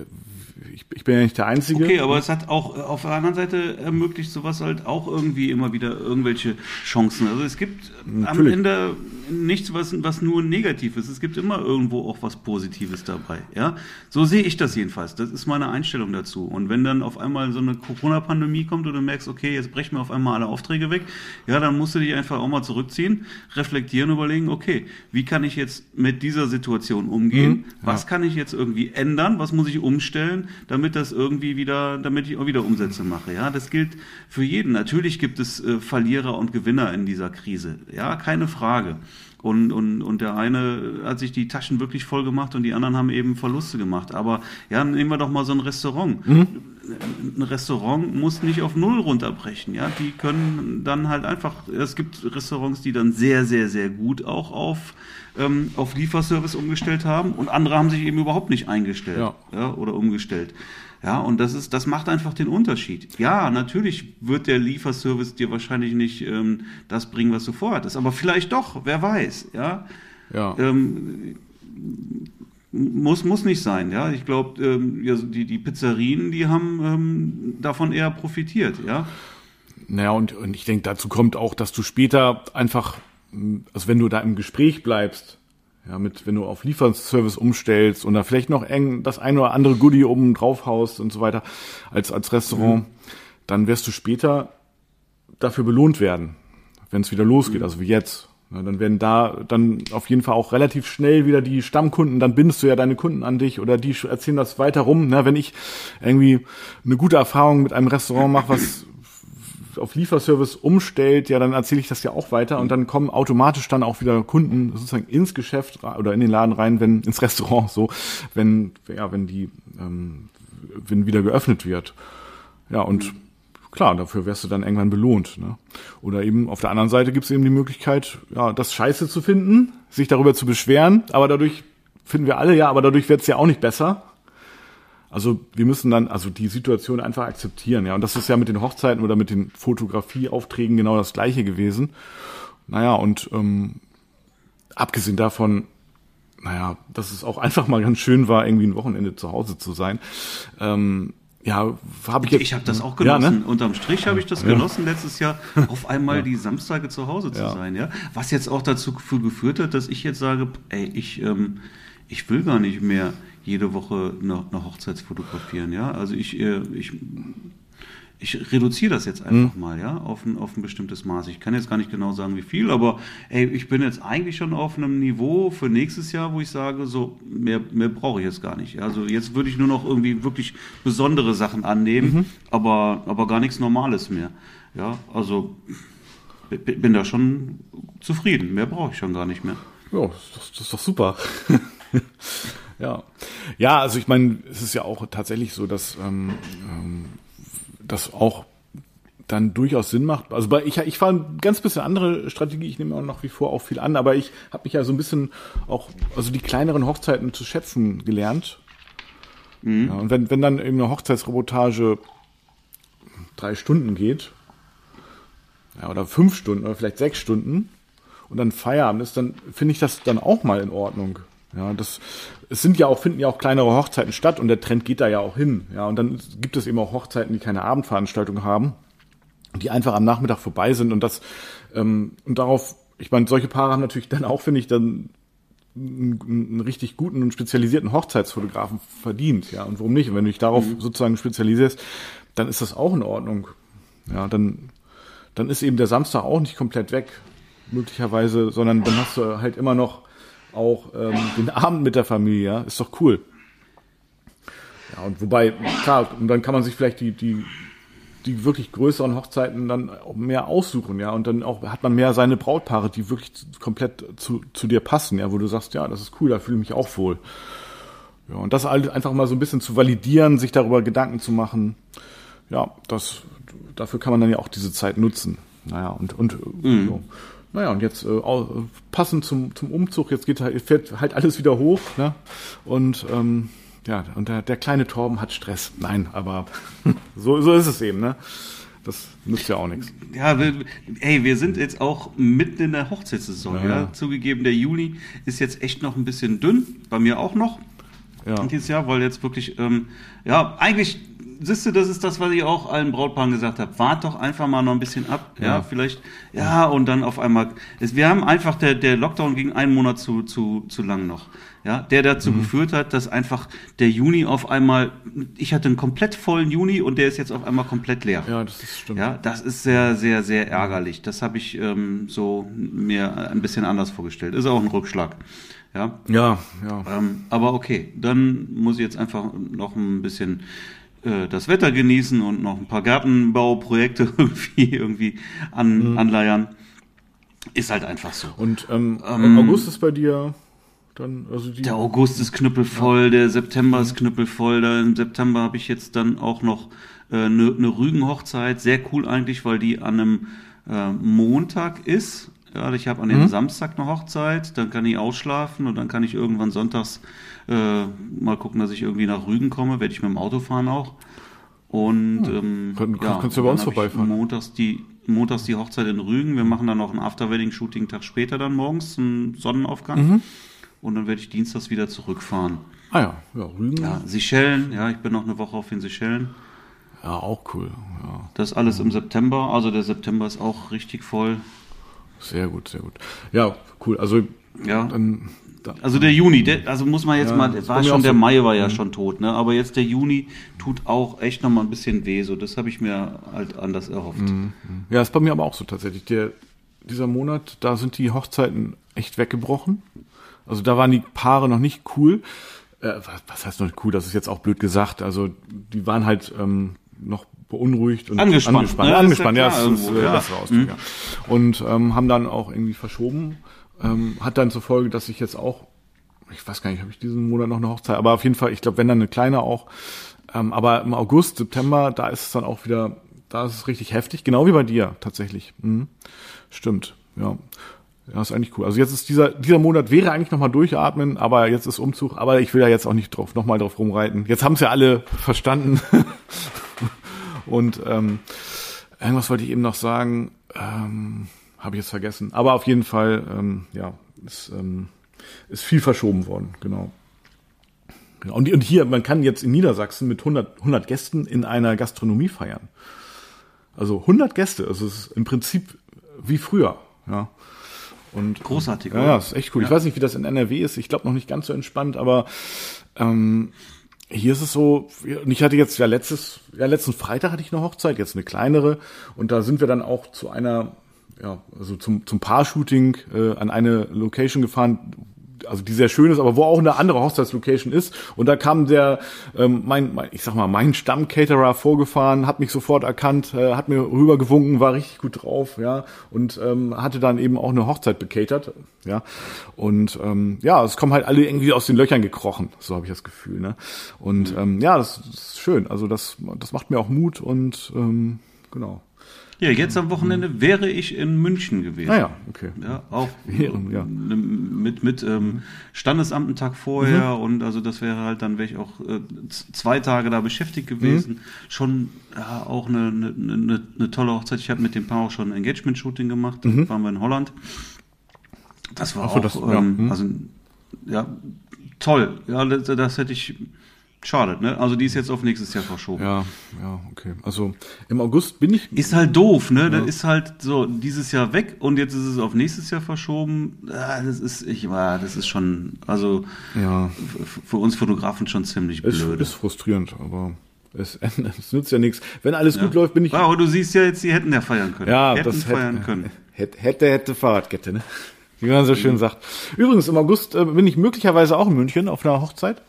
ich, ich bin ja nicht der Einzige. Okay, aber es hat auch auf der anderen Seite ermöglicht sowas halt auch irgendwie immer wieder irgendwelche Chancen. Also es gibt Natürlich. am Ende nichts, was, was nur negativ ist. Es gibt immer irgendwo auch was Positives dabei. Ja, so sehe ich das jedenfalls. Das ist meine Einstellung dazu. Und wenn dann auf einmal so eine Corona-Pandemie kommt und du merkst, okay, jetzt brechen wir auf einmal alle Aufträge weg, ja, dann musst du dich einfach auch mal zurückziehen, reflektieren, überlegen, okay, wie kann ich jetzt mit dieser Situation umgehen? Mhm, ja. Was kann ich jetzt irgendwie ändern? Was muss ich umstellen, damit das irgendwie wieder, damit ich auch wieder Umsätze mache? Ja, das gilt für jeden. Natürlich gibt es äh, Verlierer und Gewinner in dieser Krise. Ja, keine Frage. Und, und, und der eine hat sich die Taschen wirklich voll gemacht und die anderen haben eben Verluste gemacht. Aber ja, nehmen wir doch mal so ein Restaurant. Mhm. Ein Restaurant muss nicht auf Null runterbrechen. Ja, die können dann halt einfach, es gibt Restaurants, die dann sehr, sehr, sehr gut auch auf, ähm, auf Lieferservice umgestellt haben und andere haben sich eben überhaupt nicht eingestellt ja. ja oder umgestellt. Ja, und das ist, das macht einfach den Unterschied. Ja, natürlich wird der Lieferservice dir wahrscheinlich nicht ähm, das bringen, was du vorhattest, aber vielleicht doch, wer weiß, ja. Ja. Ähm, muss, muss nicht sein, ja. Ich glaube, ähm, ja, die, die Pizzerien, die haben ähm, davon eher profitiert, ja. Naja, und, und ich denke, dazu kommt auch, dass du später einfach, also wenn du da im Gespräch bleibst, ja, mit, wenn du auf Lieferservice umstellst und da vielleicht noch eng das ein oder andere Goodie oben drauf haust und so weiter, als, als Restaurant, mhm. dann wirst du später dafür belohnt werden, wenn es wieder losgeht, mhm. also wie jetzt. Ja, dann werden da dann auf jeden Fall auch relativ schnell wieder die Stammkunden, dann bindest du ja deine Kunden an dich oder die erzählen das weiter rum. Ne? Wenn ich irgendwie eine gute Erfahrung mit einem Restaurant mache, was auf Lieferservice umstellt, ja, dann erzähle ich das ja auch weiter und dann kommen automatisch dann auch wieder Kunden sozusagen ins Geschäft oder in den Laden rein, wenn ins Restaurant so, wenn ja, wenn die ähm, wenn wieder geöffnet wird. Ja, und klar, dafür wirst du dann irgendwann belohnt. Ne? Oder eben auf der anderen Seite gibt es eben die Möglichkeit, ja, das Scheiße zu finden, sich darüber zu beschweren, aber dadurch finden wir alle ja, aber dadurch wird es ja auch nicht besser. Also wir müssen dann also die Situation einfach akzeptieren, ja. Und das ist ja mit den Hochzeiten oder mit den Fotografieaufträgen genau das gleiche gewesen. Naja, und ähm, abgesehen davon, naja, dass es auch einfach mal ganz schön war, irgendwie ein Wochenende zu Hause zu sein. Ähm, ja, habe ich. Ich habe das auch genossen. Ja, ne? Unterm Strich habe ich das ja. genossen, letztes Jahr auf einmal ja. die Samstage zu Hause zu sein, ja. Was jetzt auch dazu geführt hat, dass ich jetzt sage, ey, ich, ähm, ich will gar nicht mehr jede Woche eine, eine Hochzeit fotografieren, ja. Also ich, äh, ich, ich reduziere das jetzt einfach mhm. mal, ja, auf ein, auf ein bestimmtes Maß. Ich kann jetzt gar nicht genau sagen, wie viel, aber ey, ich bin jetzt eigentlich schon auf einem Niveau für nächstes Jahr, wo ich sage, so, mehr, mehr brauche ich jetzt gar nicht. Also jetzt würde ich nur noch irgendwie wirklich besondere Sachen annehmen, mhm. aber, aber gar nichts Normales mehr. Ja, also bin da schon zufrieden. Mehr brauche ich schon gar nicht mehr. Ja, das, ist doch super. Ja, ja, also ich meine, es ist ja auch tatsächlich so, dass ähm, ähm, das auch dann durchaus Sinn macht. Also bei, ich, ich fahre ein ganz bisschen andere Strategie, ich nehme auch nach wie vor auch viel an, aber ich habe mich ja so ein bisschen auch, also die kleineren Hochzeiten zu schätzen gelernt. Mhm. Ja, und wenn, wenn dann eben eine Hochzeitsreportage drei Stunden geht, ja, oder fünf Stunden oder vielleicht sechs Stunden und dann Feierabend ist, dann finde ich das dann auch mal in Ordnung. Ja, das, es sind ja auch, finden ja auch kleinere Hochzeiten statt und der Trend geht da ja auch hin. Ja, und dann gibt es eben auch Hochzeiten, die keine Abendveranstaltung haben, die einfach am Nachmittag vorbei sind und das, ähm, und darauf, ich meine, solche Paare haben natürlich dann auch, finde ich, dann einen, einen richtig guten und spezialisierten Hochzeitsfotografen verdient, ja. Und warum nicht? Und wenn du dich darauf mhm. sozusagen spezialisierst, dann ist das auch in Ordnung. Ja, dann, dann ist eben der Samstag auch nicht komplett weg, möglicherweise, sondern dann hast du halt immer noch auch ähm, den Abend mit der Familie, ja, ist doch cool. Ja, und wobei, klar, und dann kann man sich vielleicht die, die, die wirklich größeren Hochzeiten dann auch mehr aussuchen, ja, und dann auch hat man mehr seine Brautpaare, die wirklich komplett zu, zu dir passen, ja, wo du sagst, ja, das ist cool, da fühle ich mich auch wohl. Ja, und das einfach mal so ein bisschen zu validieren, sich darüber Gedanken zu machen, ja, das, dafür kann man dann ja auch diese Zeit nutzen. Naja, und, und mhm. so. Naja, und jetzt äh, passend zum, zum Umzug, jetzt geht halt, fährt halt alles wieder hoch, ne? Und ähm, ja, und der, der kleine Torben hat Stress. Nein, aber so, so ist es eben, ne? Das nützt ja auch nichts. Ja, wir, ey, wir sind jetzt auch mitten in der Hochzeitssaison, ja. ja. Zugegeben, der Juli ist jetzt echt noch ein bisschen dünn, bei mir auch noch. Ja. Dieses Jahr, weil jetzt wirklich, ähm, ja, eigentlich siehst du, das ist das, was ich auch allen Brautpaaren gesagt habe. Wart doch einfach mal noch ein bisschen ab. Ja, ja vielleicht, ja, und dann auf einmal. Wir haben einfach, der, der Lockdown ging einen Monat zu, zu, zu lang noch. Ja, der dazu mhm. geführt hat, dass einfach der Juni auf einmal, ich hatte einen komplett vollen Juni und der ist jetzt auf einmal komplett leer. Ja, das ist stimmt. Ja, das ist sehr, sehr, sehr ärgerlich. Das habe ich ähm, so mir ein bisschen anders vorgestellt. Ist auch ein Rückschlag. Ja, ja. ja. Ähm, aber okay, dann muss ich jetzt einfach noch ein bisschen äh, das Wetter genießen und noch ein paar Gartenbauprojekte irgendwie, irgendwie an, mhm. anleiern. Ist halt einfach so. Und ähm, ähm, August ist bei dir dann, also die Der August ist knüppelvoll, ja. der September ist mhm. knüppelvoll. Da Im September habe ich jetzt dann auch noch eine äh, ne, ne Rügenhochzeit. Sehr cool eigentlich, weil die an einem äh, Montag ist. Ja, ich habe an dem mhm. Samstag eine Hochzeit, dann kann ich ausschlafen und dann kann ich irgendwann sonntags äh, mal gucken, dass ich irgendwie nach Rügen komme, werde ich mit dem Auto fahren auch. Und hm. ähm, Kann, ja, kannst du bei uns vorbeifahren. Montags die, montags die Hochzeit in Rügen. Wir machen dann noch ein After-Wedding-Shooting Tag später dann morgens, einen Sonnenaufgang. Mhm. und dann werde ich dienstags wieder zurückfahren. Ah ja, ja, Rügen. Ja, Seychellen, ja, ich bin noch eine Woche auf den Seychellen. Ja, auch cool. Ja, Das alles im September, also der September ist auch richtig voll. sehr gut, sehr gut. Ja, cool. Also, Ja. dann, da, Also der Juni, der, also muss man jetzt Ja, mal, das ist war schon der so. Mhm. Mai war ja schon tot, ne? Aber jetzt der Juni tut auch echt noch mal ein bisschen weh, so das habe ich mir halt anders erhofft. Mhm. ja, ist bei mir aber auch so tatsächlich. Der, dieser Monat, da sind die Hochzeiten echt weggebrochen. Also da waren die Paare noch nicht cool. Äh, was, was heißt noch nicht cool? Das ist jetzt auch blöd gesagt. Also die waren halt ähm, noch beunruhigt und Angespannt, angespannt, ne? Das ist angespannt ja ja, klar das ist äh, ja. besser Ausdruck, ja. Und ähm, haben dann auch irgendwie verschoben. Ähm, hat dann zur Folge, dass ich jetzt auch, ich weiß gar nicht, habe ich diesen Monat noch eine Hochzeit, aber auf jeden Fall, ich glaube, wenn dann eine kleine auch. Ähm, aber im August, September, da ist es dann auch wieder, da ist es richtig heftig, genau wie bei dir tatsächlich. Mhm. Stimmt, ja. Ja, ist eigentlich cool. Also jetzt ist dieser, dieser Monat wäre eigentlich nochmal durchatmen, aber jetzt ist Umzug, aber ich will ja jetzt auch nicht drauf, nochmal drauf rumreiten. Jetzt haben es ja alle verstanden. Und ähm, irgendwas wollte ich eben noch sagen, ähm, habe ich jetzt vergessen. Aber auf jeden Fall, ähm, ja, ist, ähm, ist viel verschoben worden, genau. Genau. Und, und hier, man kann jetzt in Niedersachsen mit 100, 100 Gästen in einer Gastronomie feiern. Also 100 Gäste, also es ist im Prinzip wie früher, ja. Und, Großartig, Ja, oder? ja, ist echt cool. Ich weiß nicht, wie das in NRW ist. Ich glaube noch nicht ganz so entspannt, aber ähm, hier ist es so, und ich hatte jetzt ja letztes, ja letzten Freitag hatte ich eine Hochzeit, jetzt eine kleinere, und da sind wir dann auch zu einer, ja, also zum, zum Paar-Shooting äh, an eine Location gefahren, also die sehr schön ist, aber wo auch eine andere Hochzeitslocation ist. Und da kam der, ähm, mein, mein, ich sag mal, mein Stammcaterer vorgefahren, hat mich sofort erkannt, äh, hat mir rübergewunken, war richtig gut drauf, ja, und ähm, hatte dann eben auch eine Hochzeit bekatert, ja. Und ähm, ja, es kommen halt alle irgendwie aus den Löchern gekrochen, so habe ich das Gefühl, ne? Und ähm, ja, das, das ist schön. Also das, das macht mir auch Mut und ähm, genau. Ja, jetzt am Wochenende wäre ich in München gewesen. Naja, okay. Ja, auch Ehren, ja. ne- mit, mit ähm, Standesamt einen Tag vorher Mhm. und also das wäre halt, dann wäre ich auch äh, zwei Tage da beschäftigt gewesen. Mhm. Schon ja, auch eine, eine, eine, eine tolle Hochzeit. Ich habe mit dem Paar auch schon ein Engagement-Shooting gemacht. Da waren wir in Holland. Das war Mhm. Ach auch, das- ja, ähm, hm. also ja, toll. Ja, das, das hätte ich, schade, ne? Also die ist jetzt auf nächstes Jahr verschoben. Ja, ja, okay. Also im August bin ich. Ist halt doof, ne? Das ist halt so dieses Jahr weg und jetzt ist es auf nächstes Jahr verschoben. Ah, Das ist, ich war, das ist schon, also Ja, für uns Fotografen schon ziemlich es blöd. ist frustrierend, aber es, es nützt ja nichts. Wenn alles gut läuft, bin ich. Ja, aber du siehst ja jetzt, die hätten ja feiern können. Ja, hätten das feiern hätte, können. Hätte, hätte, hätte Fahrradkette, ne? Wie man so schön sagt. Übrigens, im August äh, bin ich möglicherweise auch in München auf einer Hochzeit.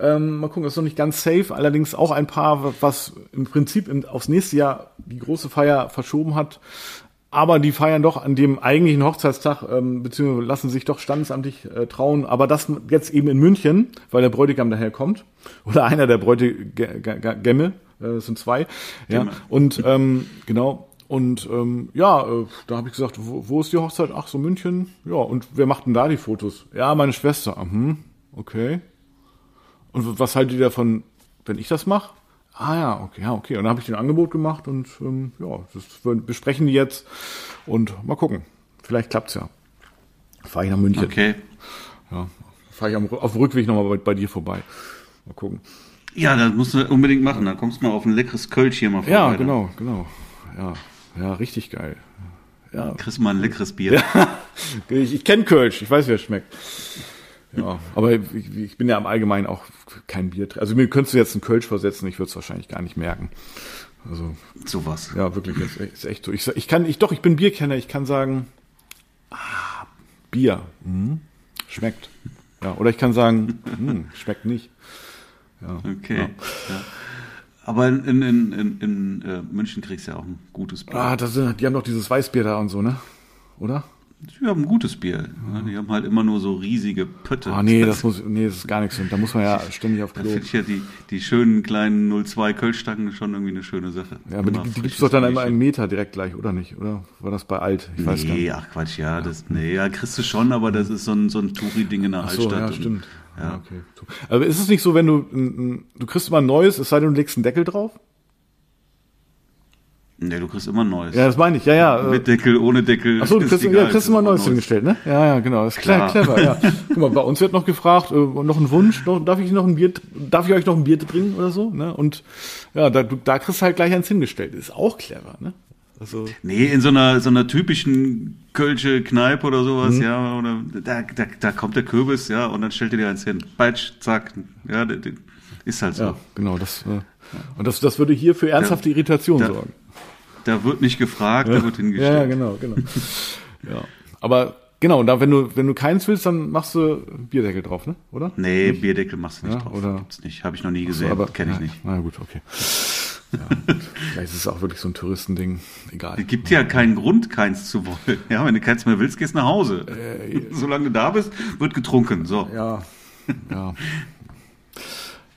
Ähm, mal gucken, das ist noch nicht ganz safe. Allerdings auch ein Paar, was im Prinzip im, aufs nächste Jahr die große Feier verschoben hat. Aber die feiern doch an dem eigentlichen Hochzeitstag, ähm, beziehungsweise lassen sich doch standesamtlich äh, trauen. Aber das jetzt eben in München, weil der Bräutigam daher kommt. Oder einer der Bräutigämme, äh, sind zwei. Ja. Und ähm, genau. Und ähm, ja, äh, da habe ich gesagt, wo, wo ist die Hochzeit? Ach so, München. Ja, und wer macht denn da die Fotos? Ja, meine Schwester. Mhm, okay. Und was haltet ihr davon, wenn ich das mache? Ah ja, okay, ja, okay. Und dann habe ich den Angebot gemacht und ähm, ja, das besprechen die jetzt und mal gucken. Vielleicht klappt's ja. Fahre ich nach München. Okay. Ja, fahre ich am, auf dem Rückweg nochmal bei, bei dir vorbei. Mal gucken. Ja, das musst du unbedingt machen. Da kommst du mal auf ein leckeres Kölsch hier mal vorbei. Ja, dann genau, genau. Ja, ja, richtig geil. Ja, Kriegst du mal ein leckeres Bier. ich, ich kenne Kölsch, ich weiß, wie er schmeckt. Ja, aber ich, ich bin ja im Allgemeinen auch kein Bier. Also mir könntest du jetzt einen Kölsch versetzen, ich würde es wahrscheinlich gar nicht merken. Also Sowas. ja, wirklich, ist, echt- ist echt so. Ich, ich kann, ich doch, ich bin Bierkenner, ich kann sagen, ah, Bier, mhm, schmeckt. Ja, oder ich kann sagen, hm, schmeckt nicht. Ja, Okay. Ja. Ja. Aber in, in, in, in, in äh, München kriegst du ja auch ein gutes Bier. Ah, das sind, die haben doch dieses Weißbier da und so, ne? Oder? Die haben ein gutes Bier. Die haben halt immer nur so riesige Pötte. Ah, nee, das muss, nee, das ist gar nichts. Da muss man ja ständig auf Da Klo. finde ich ja die, die schönen kleinen 02 Kölschstangen schon irgendwie eine schöne Sache. Ja, aber die, Immer die gibt's frisches doch dann immer im Meter direkt gleich, oder nicht? Oder war das bei alt? Ich weiß gar Nee, nicht. ach Quatsch, ja, das, nee, ja, kriegst du schon, aber das ist so ein, so ein Touri-Ding in der Ach so, Altstadt. ja, und- stimmt. Ja. Ja. okay. Aber ist es nicht so, wenn du, du kriegst immer ein neues, es sei denn, du legst einen Deckel drauf? Nee, du kriegst immer ein neues. Ja, das meine ich, ja, ja. äh, Mit Deckel, ohne Deckel. Achso, du ist kriegst, egal, ja, kriegst immer ein neues hingestellt, ne? Ja, ja, genau. Das ist klar, clever, ja. Guck mal, bei uns wird noch gefragt, äh, noch ein Wunsch, noch, darf ich noch ein Bier, darf ich euch noch ein Bier bringen oder so, ne? Und ja, da, du, da kriegst du halt gleich eins hingestellt. Ist auch clever, ne? Also, Nee, in so einer, so einer typischen Kölsche Kneipe oder sowas, Mhm. ja, oder da, da, da kommt der Kürbis, ja, und dann stellt ihr dir eins hin. Batsch, zack, ja, ist halt so. ja, genau, das, äh, und das, das würde hier für ernsthafte Irritation da- sorgen. Da wird nicht gefragt, da wird Ja, hingestellt. ja, genau, genau. ja. Aber, genau, und da, wenn du, wenn du keins willst, dann machst du Bierdeckel drauf, ne? Oder? Nee, Bierdeckel machst du nicht Ja, drauf. oder- Gibt's nicht, habe ich noch nie gesehen, aber kenne ich na, nicht. Na gut, okay. Ja. Vielleicht ist es auch wirklich so ein Touristending. Egal. Es gibt ja keinen Grund, keins zu wollen. Ja, wenn du keins mehr willst, gehst nach Hause. Solange du da bist, wird getrunken. So. Äh, Ja, ja.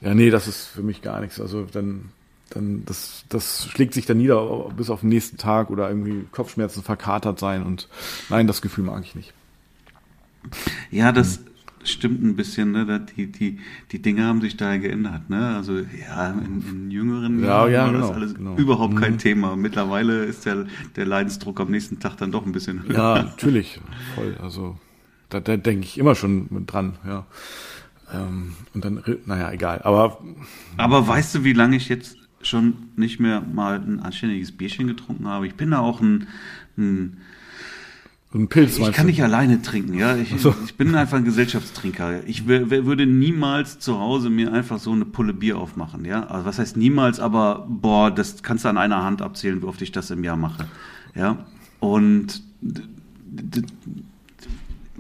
Ja, nee, das ist für mich gar nichts. Also dann, dann das, das schlägt sich dann nieder bis auf den nächsten Tag oder irgendwie Kopfschmerzen verkatert sein und nein, das Gefühl mag ich nicht. Ja, das stimmt ein bisschen, ne? Die, die, die Dinge haben sich da geändert, ne? Also ja, in, in jüngeren Ja, Jahren ja, war genau, das alles genau. überhaupt kein Thema. Mittlerweile ist der, der Leidensdruck am nächsten Tag dann doch ein bisschen höher. Ja, natürlich, voll. Also da, da denke ich immer schon dran, ja. Ähm, und dann, naja, egal. Aber Aber weißt du, wie lange ich jetzt schon nicht mehr mal ein anständiges Bierchen getrunken habe? Ich bin da auch ein, ein ein Pilz Ich kann du? nicht alleine trinken, ja. Ich, ich bin einfach ein Gesellschaftstrinker. Ich würde niemals zu Hause mir einfach so eine Pulle Bier aufmachen, ja. Also was heißt niemals, aber boah, das kannst du an einer Hand abzählen, wie oft ich das im Jahr mache, ja. Und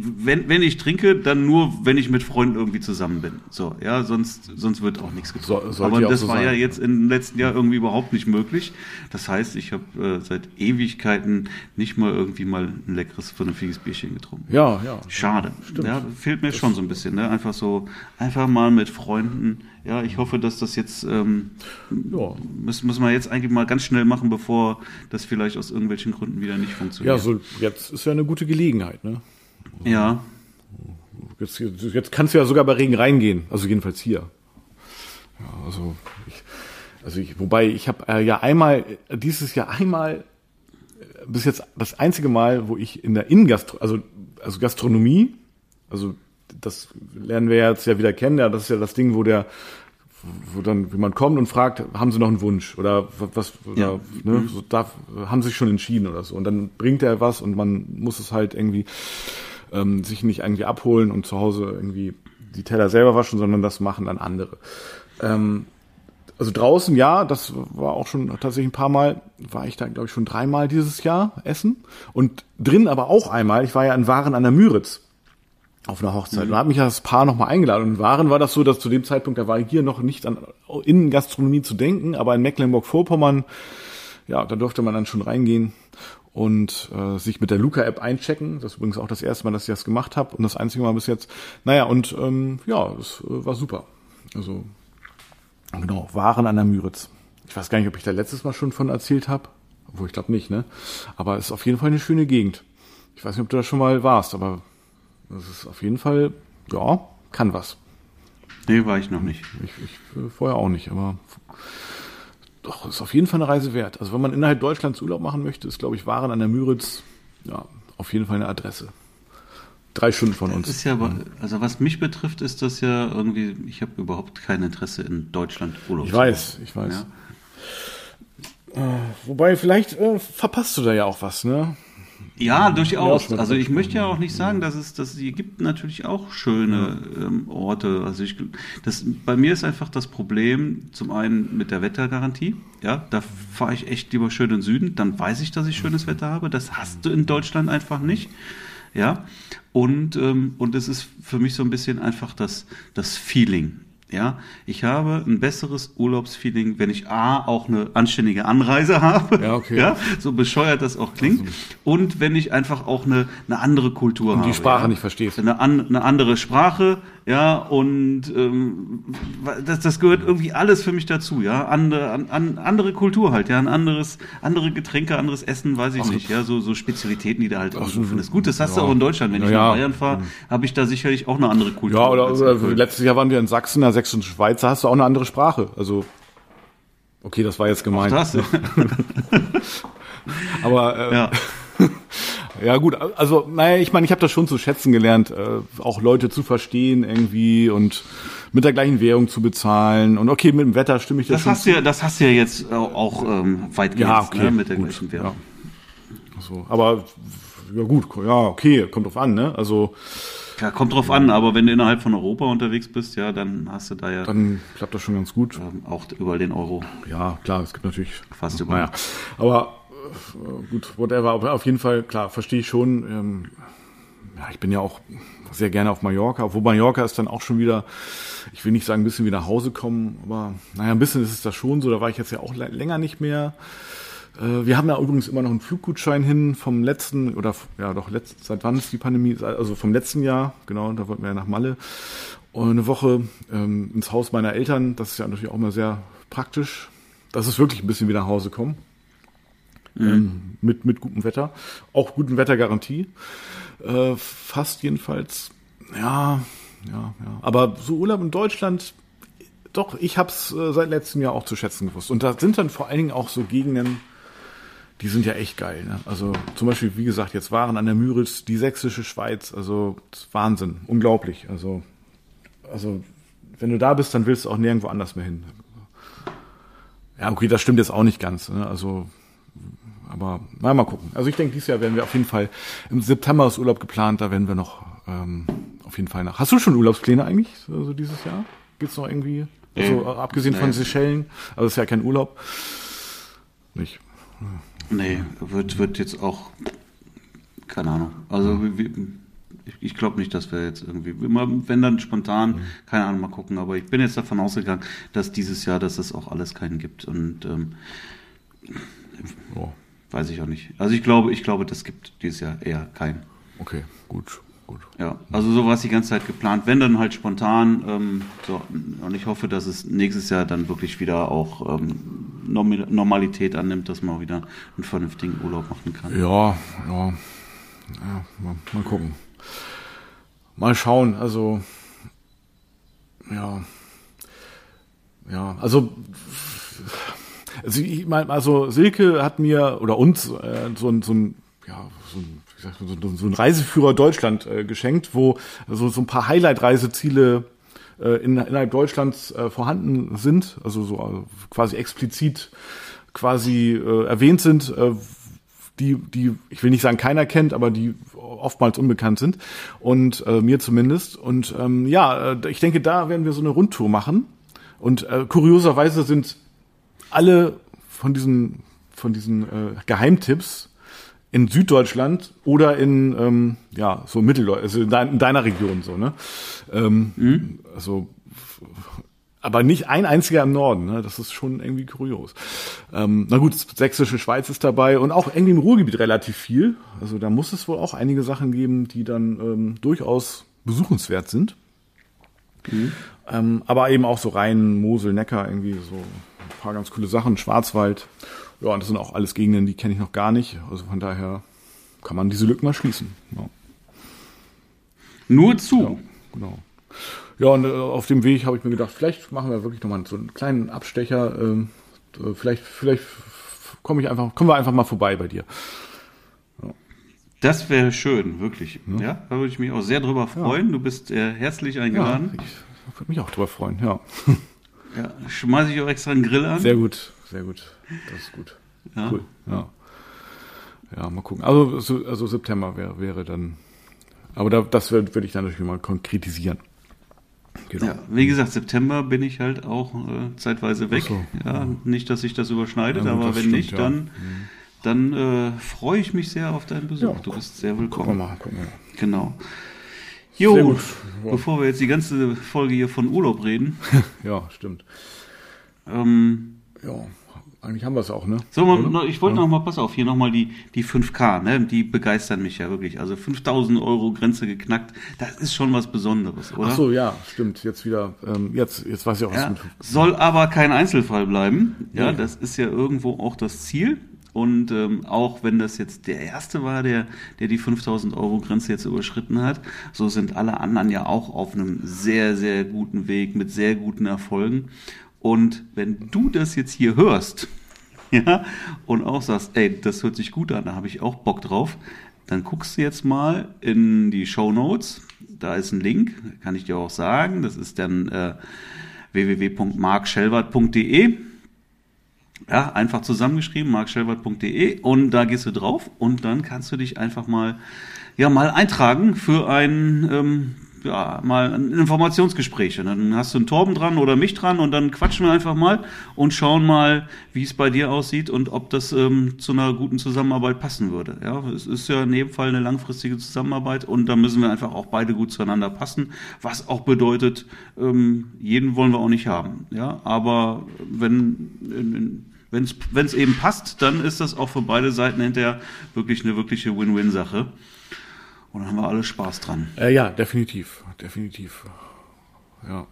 wenn, wenn ich trinke, dann nur, wenn ich mit Freunden irgendwie zusammen bin. So, ja, sonst, sonst wird auch nichts getrunken. So- Aber ja das so war ja sein. jetzt im letzten Jahr irgendwie überhaupt nicht möglich. Das heißt, ich habe äh, seit Ewigkeiten nicht mal irgendwie mal ein leckeres, vernünftiges Bierchen getrunken. Ja, ja. Schade. Ja, fehlt mir schon so ein bisschen, ne? Einfach so, einfach mal mit Freunden. Ja, ich hoffe, dass das jetzt, ähm, Ja. müssen, müssen wir jetzt eigentlich mal ganz schnell machen, bevor das vielleicht aus irgendwelchen Gründen wieder nicht funktioniert. Ja, so jetzt ist ja eine gute Gelegenheit, ne? Ja. Jetzt, jetzt kannst du ja sogar bei Regen reingehen, also jedenfalls hier. Ja, also ich, also ich, wobei ich habe äh, ja einmal äh, dieses Jahr einmal äh, bis jetzt das einzige Mal, wo ich in der Innengastro, also also Gastronomie, also das lernen wir jetzt ja wieder kennen, ja, das ist ja das Ding, wo der wo dann jemand kommt und fragt, haben Sie noch einen Wunsch oder was oder, Ja. ne, so darf, haben Sie sich schon entschieden oder so und dann bringt er was und man muss es halt irgendwie ähm, sich nicht irgendwie abholen und zu Hause irgendwie die Teller selber waschen, sondern das machen dann andere. Ähm, also draußen, ja, das war auch schon tatsächlich ein paar Mal, war ich da, glaube ich, schon dreimal dieses Jahr essen. Und drin aber auch einmal, ich war ja in Waren an der Müritz auf einer Hochzeit. Und da hat mich ja das Paar nochmal eingeladen. Und in Waren war das so, dass zu dem Zeitpunkt, da war hier noch nicht an Innengastronomie zu denken, aber in Mecklenburg-Vorpommern, ja, da durfte man dann schon reingehen und äh, sich mit der Luca-App einchecken. Das ist übrigens auch das erste Mal, dass ich das gemacht habe und das einzige Mal bis jetzt. Naja, und ähm, ja, das äh, war super. Also, genau, Waren an der Müritz. Ich weiß gar nicht, ob ich da letztes Mal schon von erzählt habe. Obwohl, ich glaube nicht, ne? Aber es ist auf jeden Fall eine schöne Gegend. Ich weiß nicht, ob du da schon mal warst, aber das ist auf jeden Fall, ja, kann was. Nee, war ich noch nicht. Ich, ich äh, vorher auch nicht, aber doch, ist auf jeden Fall eine Reise wert. Also wenn man innerhalb Deutschlands Urlaub machen möchte, ist, glaube ich, Waren an der Müritz, ja, auf jeden Fall eine Adresse. Drei Stunden von Das uns. ist ja, also was mich betrifft, ist das ja irgendwie, ich habe überhaupt kein Interesse in Deutschland Urlaub Ich weiß, ich weiß. Ja. Wobei, vielleicht äh, verpasst du da ja auch was, ne? Ja, durchaus. Also ich möchte ja auch nicht sagen, dass es, dass es hier gibt natürlich auch schöne ähm, Orte. Also ich, das, bei mir ist einfach das Problem zum einen mit der Wettergarantie. Ja, da fahre ich echt lieber schön in den Süden. Dann weiß ich, dass ich schönes Wetter habe. Das hast du in Deutschland einfach nicht. Ja, und ähm, und es ist für mich so ein bisschen einfach das das Feeling. Ja, ich habe ein besseres Urlaubsfeeling, wenn ich A, auch eine anständige Anreise habe. Ja, okay. Ja, so bescheuert das auch klingt. Und wenn ich einfach auch eine, eine andere Kultur Und habe. die Sprache ja. nicht verstehst. Eine, an, eine andere Sprache, ja, und ähm, das, das gehört irgendwie alles für mich dazu, ja. Andere, an, an, andere Kultur halt, ja, ein anderes, andere Getränke, anderes Essen, weiß ich nicht, ja, so, so Spezialitäten, die da halt irgendwo findest. Gut, das hast du ja. auch in Deutschland. Wenn ich Ja, nach ja. Bayern fahre, habe ich da sicherlich auch eine andere Kultur. Ja, oder, oder letztes Jahr waren wir in Sachsen, in der sächsischen Schweiz, da hast du auch eine andere Sprache. Also Okay, das war jetzt gemeint. Das, Aber äh, ja. ja gut, also naja, ich meine, ich habe das schon zu schätzen gelernt, äh, auch Leute zu verstehen irgendwie und mit der gleichen Währung zu bezahlen. Und okay, mit dem Wetter stimme ich das, das schon. Hast du ja, das hast du ja jetzt auch ähm, weitgehend ja, okay, ne, mit der gut, gleichen Währung. Ja. So, aber ja gut, ja okay, kommt drauf an, ne? Also ja, kommt drauf an, aber wenn du innerhalb von Europa unterwegs bist, ja, dann hast du da ja. Dann klappt das schon ganz gut. Ähm, auch überall den Euro. Ja, klar, es gibt natürlich. Fast überall. Naja, aber äh, gut, whatever. Auf jeden Fall, klar, verstehe ich schon. Ähm, ja, ich bin ja auch sehr gerne auf Mallorca, obwohl Mallorca ist dann auch schon wieder, ich will nicht sagen, ein bisschen wie nach Hause kommen, aber naja, ein bisschen ist es da schon so. Da war ich jetzt ja auch länger nicht mehr. Äh, wir haben ja übrigens immer noch einen Fluggutschein hin vom letzten, oder ja doch, letzt, seit wann ist die Pandemie? Also vom letzten Jahr, genau, da wollten wir ja nach Malle. Und eine Woche ähm, ins Haus meiner Eltern, das ist ja natürlich auch immer sehr praktisch. Das ist wirklich ein bisschen wie nach Hause kommen. Mhm. Ähm, mit, mit gutem Wetter. Auch guten Wettergarantie. Äh, fast jedenfalls. Ja, ja, ja. Aber so Urlaub in Deutschland, doch, ich habe es äh, seit letztem Jahr auch zu schätzen gewusst. Und da sind dann vor allen Dingen auch so Gegenden, die sind ja echt geil. Ne? Also zum Beispiel, wie gesagt, jetzt waren an der Müritz die sächsische Schweiz, also Wahnsinn, unglaublich. Also, also wenn du da bist, dann willst du auch nirgendwo anders mehr hin. Ja, okay, das stimmt jetzt auch nicht ganz. Ne? Also, aber na, mal gucken. Also ich denke, dieses Jahr werden wir auf jeden Fall im September ist Urlaub geplant, da werden wir noch ähm, auf jeden Fall nach. Hast du schon Urlaubspläne eigentlich, also dieses Jahr? Gibt's noch irgendwie? Also, äh, abgesehen nee. von Seychellen, also ist ja kein Urlaub. Nicht. Nee, wird, wird jetzt auch, keine Ahnung. Also mhm. ich, ich glaube nicht, dass wir jetzt irgendwie, immer, wenn dann spontan, mhm. keine Ahnung, mal gucken. Aber ich bin jetzt davon ausgegangen, dass dieses Jahr, dass es auch alles keinen gibt. Und ähm, oh. Weiß ich auch nicht. Also ich glaube, ich glaube, das gibt dieses Jahr eher keinen. Okay, gut gut. Ja, also so war es die ganze Zeit geplant. Wenn dann halt spontan. Ähm, so, und ich hoffe, dass es nächstes Jahr dann wirklich wieder auch ähm, Normalität annimmt, dass man auch wieder einen vernünftigen Urlaub machen kann. Ja, ja. ja mal, mal gucken. Mal schauen. Also, ja. Ja, also. Also, ich meine, also Silke hat mir oder uns äh, so, so ein ja, so ein so, ein Reiseführer Deutschland äh, geschenkt, wo so, ein paar Highlight-Reiseziele äh, in, innerhalb Deutschlands äh, vorhanden sind, also so quasi explizit quasi äh, erwähnt sind, die, die, ich will nicht sagen keiner kennt, aber die oftmals unbekannt sind und äh, mir zumindest. Und ähm, ja, ich denke, da werden wir so eine Rundtour machen. Und äh, kurioserweise sind alle von diesen von diesen äh, Geheimtipps in Süddeutschland oder in ähm, ja so Mitteldeutschland, also in, dein, in, deiner Region so ne? Ähm, mhm. also aber nicht ein einziger im Norden ne? Das ist schon irgendwie kurios. Ähm, na gut sächsische Schweiz ist dabei und auch irgendwie im Ruhrgebiet relativ viel. Also da muss es wohl auch einige Sachen geben die dann ähm, durchaus besuchenswert sind. Mhm. ähm, aber eben auch so Rhein Mosel Neckar irgendwie so ein paar ganz coole Sachen Schwarzwald ja, und das sind auch alles Gegenden, die kenne ich noch gar nicht. Also von daher kann man diese Lücken mal schließen. Ja. Nur zu. Ja, genau. Ja, und äh, auf dem Weg habe ich mir gedacht, vielleicht machen wir wirklich nochmal so einen kleinen Abstecher. Äh, vielleicht, vielleicht komme ich einfach, kommen wir einfach mal vorbei bei dir. Ja. Das wäre schön, wirklich. Ja. ja. da würde ich mich auch sehr drüber freuen. Du bist äh, herzlich eingeladen. Ja, ich würde mich auch drüber freuen, ja. Ja, schmeiße ich auch extra einen Grill an. Sehr gut, sehr gut. Das ist gut. Ja. Cool. Ja. Ja, mal gucken. Also, also September wäre, wäre dann. Aber da, das würde würd ich dann natürlich mal konkretisieren. Genau. Ja, wie gesagt, September bin ich halt auch äh, zeitweise weg. So, ja, ja, Nicht, dass sich das überschneidet, ja, gut, aber wenn stimmt, nicht, dann, mhm. dann äh, freue ich mich sehr auf deinen Besuch. du bist sehr willkommen. Gucken wir mal, gucken wir mal. Genau. Jo, bevor wir jetzt die ganze Folge hier von Urlaub reden. ja, stimmt. Ähm, ja, eigentlich haben wir es auch, ne? So, man, ich wollte ja. noch mal, pass auf, hier nochmal die, die 5K, ne? Die begeistern mich ja wirklich. Also 5000 Euro Grenze geknackt, das ist schon was Besonderes, oder? Ach so, ja, stimmt. Jetzt wieder, ähm, jetzt, jetzt weiß ich auch, was ja, Soll aber kein Einzelfall bleiben. Ja, nee. das ist ja irgendwo auch das Ziel. Und ähm, auch wenn das jetzt der erste war, der, der die 5000 Euro Grenze jetzt überschritten hat, so sind alle anderen ja auch auf einem sehr, sehr guten Weg mit sehr guten Erfolgen. Und wenn du das jetzt hier hörst, ja, und auch sagst, ey, das hört sich gut an, da habe ich auch Bock drauf, dann guckst du jetzt mal in die Show Notes. Da ist ein Link, kann ich dir auch sagen. Das ist dann äh, www.markschellwart.de. Ja, einfach zusammengeschrieben, markschellwart.de und da gehst du drauf und dann kannst du dich einfach mal, ja, mal eintragen für ein ähm, ja, mal ein Informationsgespräch. Und dann hast du einen Torben dran oder mich dran und dann quatschen wir einfach mal und schauen mal, wie es bei dir aussieht und ob das ähm, zu einer guten Zusammenarbeit passen würde. Ja, es ist ja in jedem Fall eine langfristige Zusammenarbeit und da müssen wir einfach auch beide gut zueinander passen, was auch bedeutet, ähm, jeden wollen wir auch nicht haben. Ja, aber wenn wenn es eben passt, dann ist das auch für beide Seiten hinterher wirklich eine wirkliche Win-Win-Sache. Und dann haben wir alle Spaß dran. Äh, ja, definitiv. Definitiv. Ja.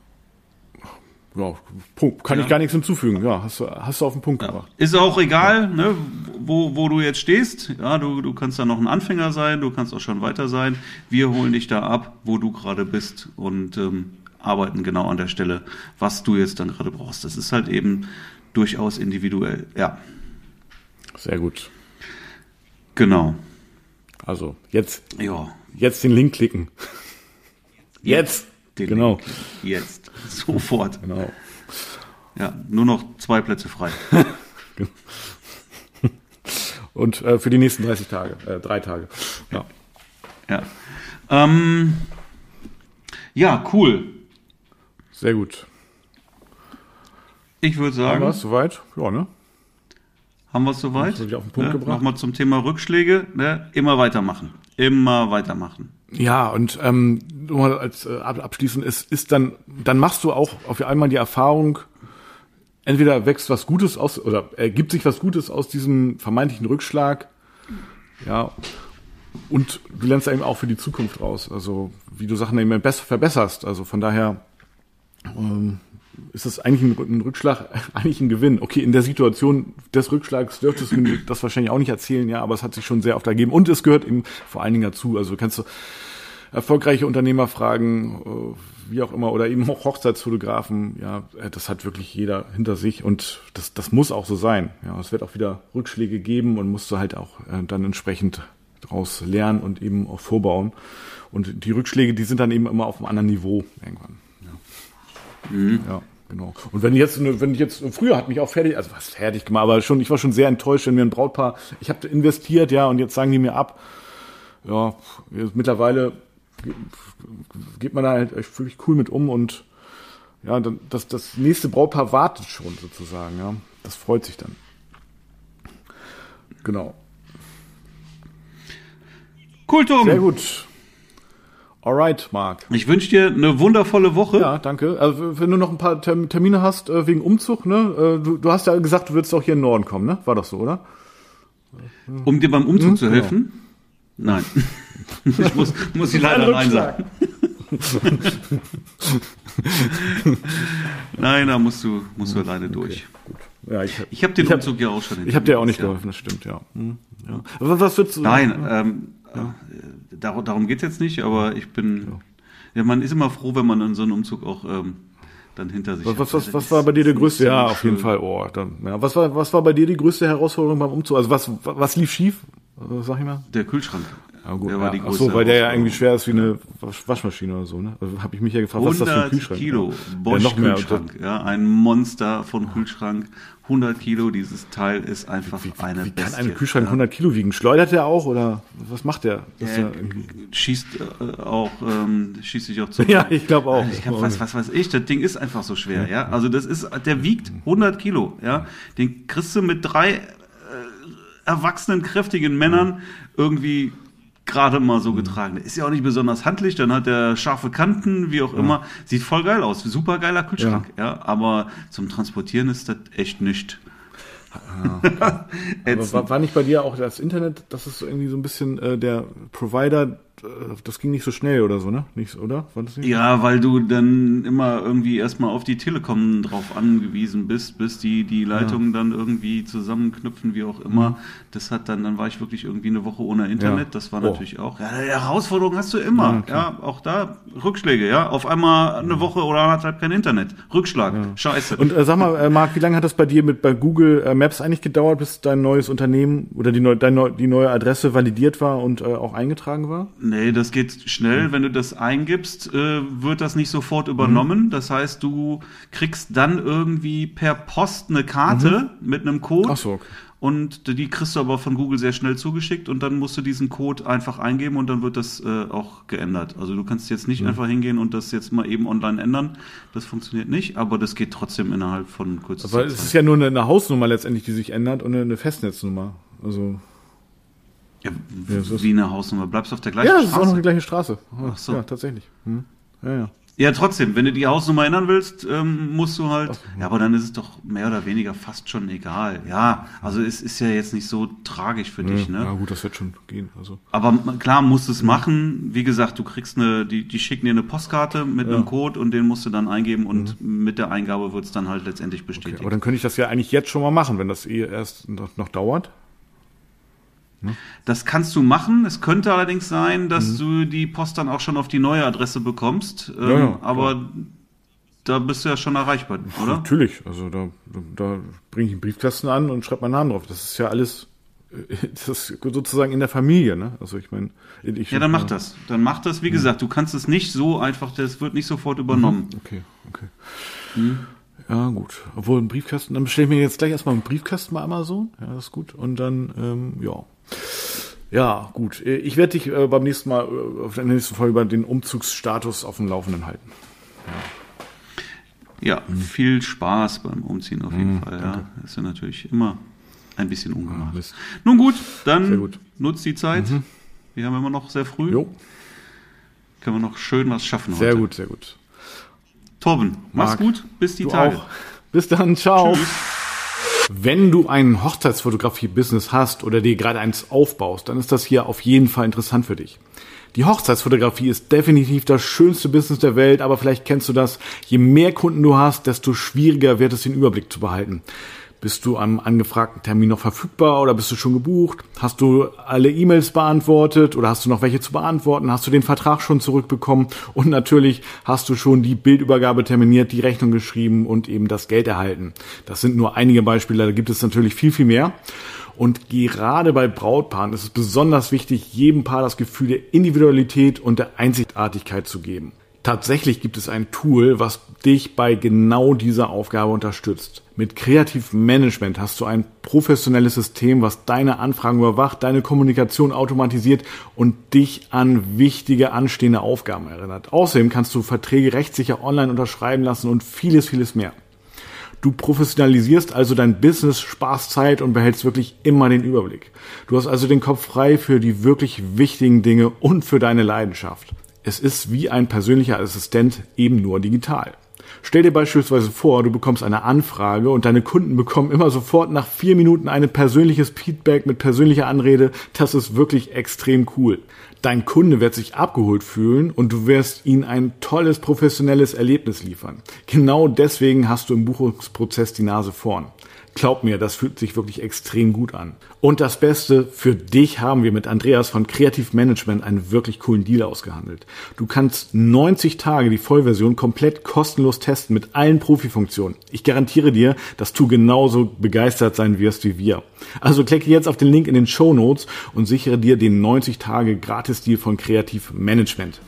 Ja, Punkt. Kann ja. ich gar nichts hinzufügen. Ja, hast du, hast du auf den Punkt ja. gebracht. Ist auch egal, ja. ne, wo, wo du jetzt stehst. Ja, du, du kannst da noch ein Anfänger sein, du kannst auch schon weiter sein. Wir holen dich da ab, wo du gerade bist und ähm, arbeiten genau an der Stelle, was du jetzt dann gerade brauchst. Das ist halt eben durchaus individuell, ja. Sehr gut. Genau. Also jetzt, ja. jetzt den Link klicken. Jetzt. Den genau. Link. Jetzt. Sofort. Genau. Ja, nur noch zwei Plätze frei. Und äh, für die nächsten 30 Tage, äh, drei Tage. Ja. Ja. Ähm, ja, cool. Sehr gut. Ich würde sagen. Haben wir soweit? Ja, ne? Haben wir es soweit? Auf den Punkt ne? gebracht. Nochmal zum Thema Rückschläge. Ne? Immer weitermachen. Immer weitermachen. Ja, und ähm, nur als äh, abschließend ist, ist dann, dann machst du auch auf einmal die Erfahrung, entweder wächst was Gutes aus oder ergibt sich was Gutes aus diesem vermeintlichen Rückschlag, ja, und du lernst eben auch für die Zukunft raus, also wie du Sachen eben besser verbesserst. Also von daher ähm, ist das eigentlich ein, Rückschlag, eigentlich ein Gewinn. Okay, in der Situation des Rückschlags dürftest du mir das wahrscheinlich auch nicht erzählen, ja, aber es hat sich schon sehr oft ergeben. Und es gehört eben vor allen Dingen dazu. Also kannst du erfolgreiche Unternehmer fragen, äh, wie auch immer, oder eben auch Hochzeitsfotografen, ja, äh, das hat wirklich jeder hinter sich und das, das muss auch so sein. Ja, es wird auch wieder Rückschläge geben und musst du halt auch äh, dann entsprechend daraus lernen und eben auch vorbauen. Und die Rückschläge, die sind dann eben immer auf einem anderen Niveau irgendwann. Mhm. Ja, genau. Und wenn jetzt, wenn ich jetzt, früher hat mich auch fertig, also was fertig gemacht, aber schon, ich war schon sehr enttäuscht, wenn mir ein Brautpaar, ich habe investiert, ja, und jetzt sagen die mir ab. Ja, mittlerweile geht man da halt wirklich cool mit um und ja, dann, das, das nächste Brautpaar wartet schon sozusagen, ja. Das freut sich dann. Genau. Cool, Tom. Sehr gut. Alright, Marc. Ich wünsche dir eine wundervolle Woche. Ja, danke. Also, wenn du noch ein paar Termine hast äh, wegen Umzug, ne? Äh, du, du, hast ja gesagt, du würdest auch hier in den Norden kommen, ne? War doch so, oder? Um dir beim Umzug hm? zu helfen? Genau. Nein. ich muss, muss ich leider Nein sagen. Nein, da musst du, musst du alleine okay, durch. Gut. Ja, ich ich habe den ich Umzug hab, ja auch schon Ich habe dir auch nicht geholfen, das stimmt, ja. Hm, ja. Was, was würdest du Nein, ähm, ja. Dar darum geht es jetzt nicht, aber ich bin. Ja. ja. man ist immer froh, wenn man in so einem Umzug auch ähm, dann hinter sich was, hat. Was, was war bei dir der größte? Ja, auf jeden Fall. Oh, dann, ja. was, war, was war bei dir die größte Herausforderung beim Umzug? Also was, was lief schief? Sag ich mal. Der Kühlschrank. Ja, gut. Der die Ach so, weil der ja irgendwie schwer ist wie eine Waschmaschine oder so, ne? Also habe ich mich ja gefragt, was ist das für ein Kühlschrank? Kilo Bosch ja. Kühlschrank, ja, ein Monster von Kühlschrank. 100 Kilo, dieses Teil ist einfach wie, wie, eine Wie kann ein Kühlschrank ja. 100 Kilo wiegen? Schleudert der auch oder was macht der? Er schießt äh, auch, ähm, schießt sich auch zu. Ja, ich glaube auch. Ich glaub, was, was weiß ich, das Ding ist einfach so schwer, ja. Also das ist, der wiegt 100 Kilo, ja. Den kriegst du mit drei äh, erwachsenen, kräftigen Männern irgendwie gerade mal so getragen. Ist ja auch nicht besonders handlich, dann hat er scharfe Kanten, wie auch ja. immer. Sieht voll geil aus, super geiler Kühlschrank, ja. ja. Aber zum Transportieren ist das echt nicht. Ja, Aber war, war, nicht bei dir auch das Internet, das ist irgendwie so ein bisschen äh, der Provider, das ging nicht so schnell oder so, ne? Nicht, oder? Nicht? Ja, weil du dann immer irgendwie erstmal auf die Telekom drauf angewiesen bist, bis die die Leitungen ja. dann irgendwie zusammenknüpfen, wie auch immer. Mhm. Das hat dann, dann war ich wirklich irgendwie eine Woche ohne Internet. Ja. Das war oh. natürlich auch. Ja, Herausforderung hast du immer. Ja, ja, auch da Rückschläge, ja. Auf einmal eine Woche oder anderthalb kein Internet. Rückschlag. Scheiße. Und äh, sag mal, äh, Marc, wie lange hat das bei dir mit bei Google äh, Maps eigentlich gedauert, bis dein neues Unternehmen oder die, neu, dein, die neue Adresse validiert war und äh, auch eingetragen war? Nee, das geht schnell. Mhm. Wenn du das eingibst, äh, wird das nicht sofort übernommen. Mhm. Das heißt, du kriegst dann irgendwie per Post eine Karte mhm. mit einem Code. Ach so, okay. Und die kriegst du aber von Google sehr schnell zugeschickt und dann musst du diesen Code einfach eingeben und dann wird das äh, auch geändert. Also du kannst jetzt nicht mhm. einfach hingehen und das jetzt mal eben online ändern. Das funktioniert nicht, aber das geht trotzdem innerhalb von kurzer Zeit. Aber es ist ja nur eine Hausnummer letztendlich, die sich ändert und eine Festnetznummer. Also ja, ja, wie eine Hausnummer. Bleibst du auf der gleichen Straße? Ja, das ist auch noch die gleiche Straße. Ach so. Ja, tatsächlich. Hm. Ja, ja. Ja, trotzdem, wenn du die Hausnummer ändern willst, ähm, musst du halt. Ach, ja, aber dann ist es doch mehr oder weniger fast schon egal. Ja, also es ist ja jetzt nicht so tragisch für ja, dich, ne? Ja, gut, das wird schon gehen. Also. Aber klar, musst du es machen. Wie gesagt, du kriegst eine, die, die schicken dir eine Postkarte mit ja. einem Code und den musst du dann eingeben und mhm. mit der Eingabe wird es dann halt letztendlich bestätigt. Okay, aber dann könnte ich das ja eigentlich jetzt schon mal machen, wenn das eh erst noch, noch dauert. Das kannst du machen. Es könnte allerdings sein, dass mhm. du die Post dann auch schon auf die neue Adresse bekommst. Ähm, ja, ja, aber da bist du ja schon erreichbar, oder? Natürlich. Also da, da bringe ich einen Briefkasten an und schreibe meinen Namen drauf. Das ist ja alles das ist sozusagen in der Familie, ne? Also ich meine, ich ja, dann mach das. Dann mach das. Wie mhm. gesagt, du kannst es nicht so einfach. Das wird nicht sofort übernommen. Mhm. Okay, okay. Mhm. Ja, gut. Obwohl ein Briefkasten, dann bestelle ich mir jetzt gleich erstmal einen Briefkasten bei Amazon. Ja, das ist gut. Und dann, ähm, ja. Ja, gut. Ich werde dich äh, beim nächsten Mal, äh, auf der nächsten Folge über den Umzugsstatus auf dem Laufenden halten. Ja, ja mhm. viel Spaß beim Umziehen auf jeden mhm, Fall. Ja. Das ist ja natürlich immer ein bisschen ungemacht. Ja, Nun gut, dann gut. nutzt die Zeit. Mhm. Wir haben immer noch sehr früh. Jo. Können wir noch schön was schaffen sehr heute. Sehr gut, sehr gut. Torben, mach's gut. Bis die Tage. Auch. Bis dann. Ciao. Tschüss. Wenn du ein Hochzeitsfotografie-Business hast oder dir gerade eins aufbaust, dann ist das hier auf jeden Fall interessant für dich. Die Hochzeitsfotografie ist definitiv das schönste Business der Welt, aber vielleicht kennst du das. Je mehr Kunden du hast, desto schwieriger wird es, den Überblick zu behalten. Bist du am angefragten Termin noch verfügbar oder bist du schon gebucht? Hast du alle E-Mails beantwortet oder hast du noch welche zu beantworten? Hast du den Vertrag schon zurückbekommen? Und natürlich hast du schon die Bildübergabe terminiert, die Rechnung geschrieben und eben das Geld erhalten. Das sind nur einige Beispiele, da gibt es natürlich viel, viel mehr. Und gerade bei Brautpaaren ist es besonders wichtig, jedem Paar das Gefühl der Individualität und der Einzigartigkeit zu geben. Tatsächlich gibt es ein Tool, was dich bei genau dieser Aufgabe unterstützt. Mit Kreativ Management hast du ein professionelles System, was deine Anfragen überwacht, deine Kommunikation automatisiert und dich an wichtige anstehende Aufgaben erinnert. Außerdem kannst du Verträge rechtssicher online unterschreiben lassen und vieles, vieles mehr. Du professionalisierst also dein Business, sparst Zeit und behältst wirklich immer den Überblick. Du hast also den Kopf frei für die wirklich wichtigen Dinge und für deine Leidenschaft. Es ist wie ein persönlicher Assistent eben nur digital. Stell dir beispielsweise vor, du bekommst eine Anfrage und deine Kunden bekommen immer sofort nach vier Minuten ein persönliches Feedback mit persönlicher Anrede. Das ist wirklich extrem cool. Dein Kunde wird sich abgeholt fühlen und du wirst ihm ein tolles professionelles Erlebnis liefern. Genau deswegen hast du im Buchungsprozess die Nase vorn. Glaub mir, das fühlt sich wirklich extrem gut an. Und das Beste, für dich haben wir mit Andreas von Kreativ Management einen wirklich coolen Deal ausgehandelt. Du kannst 90 Tage die Vollversion komplett kostenlos testen mit allen Profifunktionen. Ich garantiere dir, dass du genauso begeistert sein wirst wie wir. Also klicke jetzt auf den Link in den Show Notes und sichere dir den 90 Tage Gratis-Deal von Kreativ Management.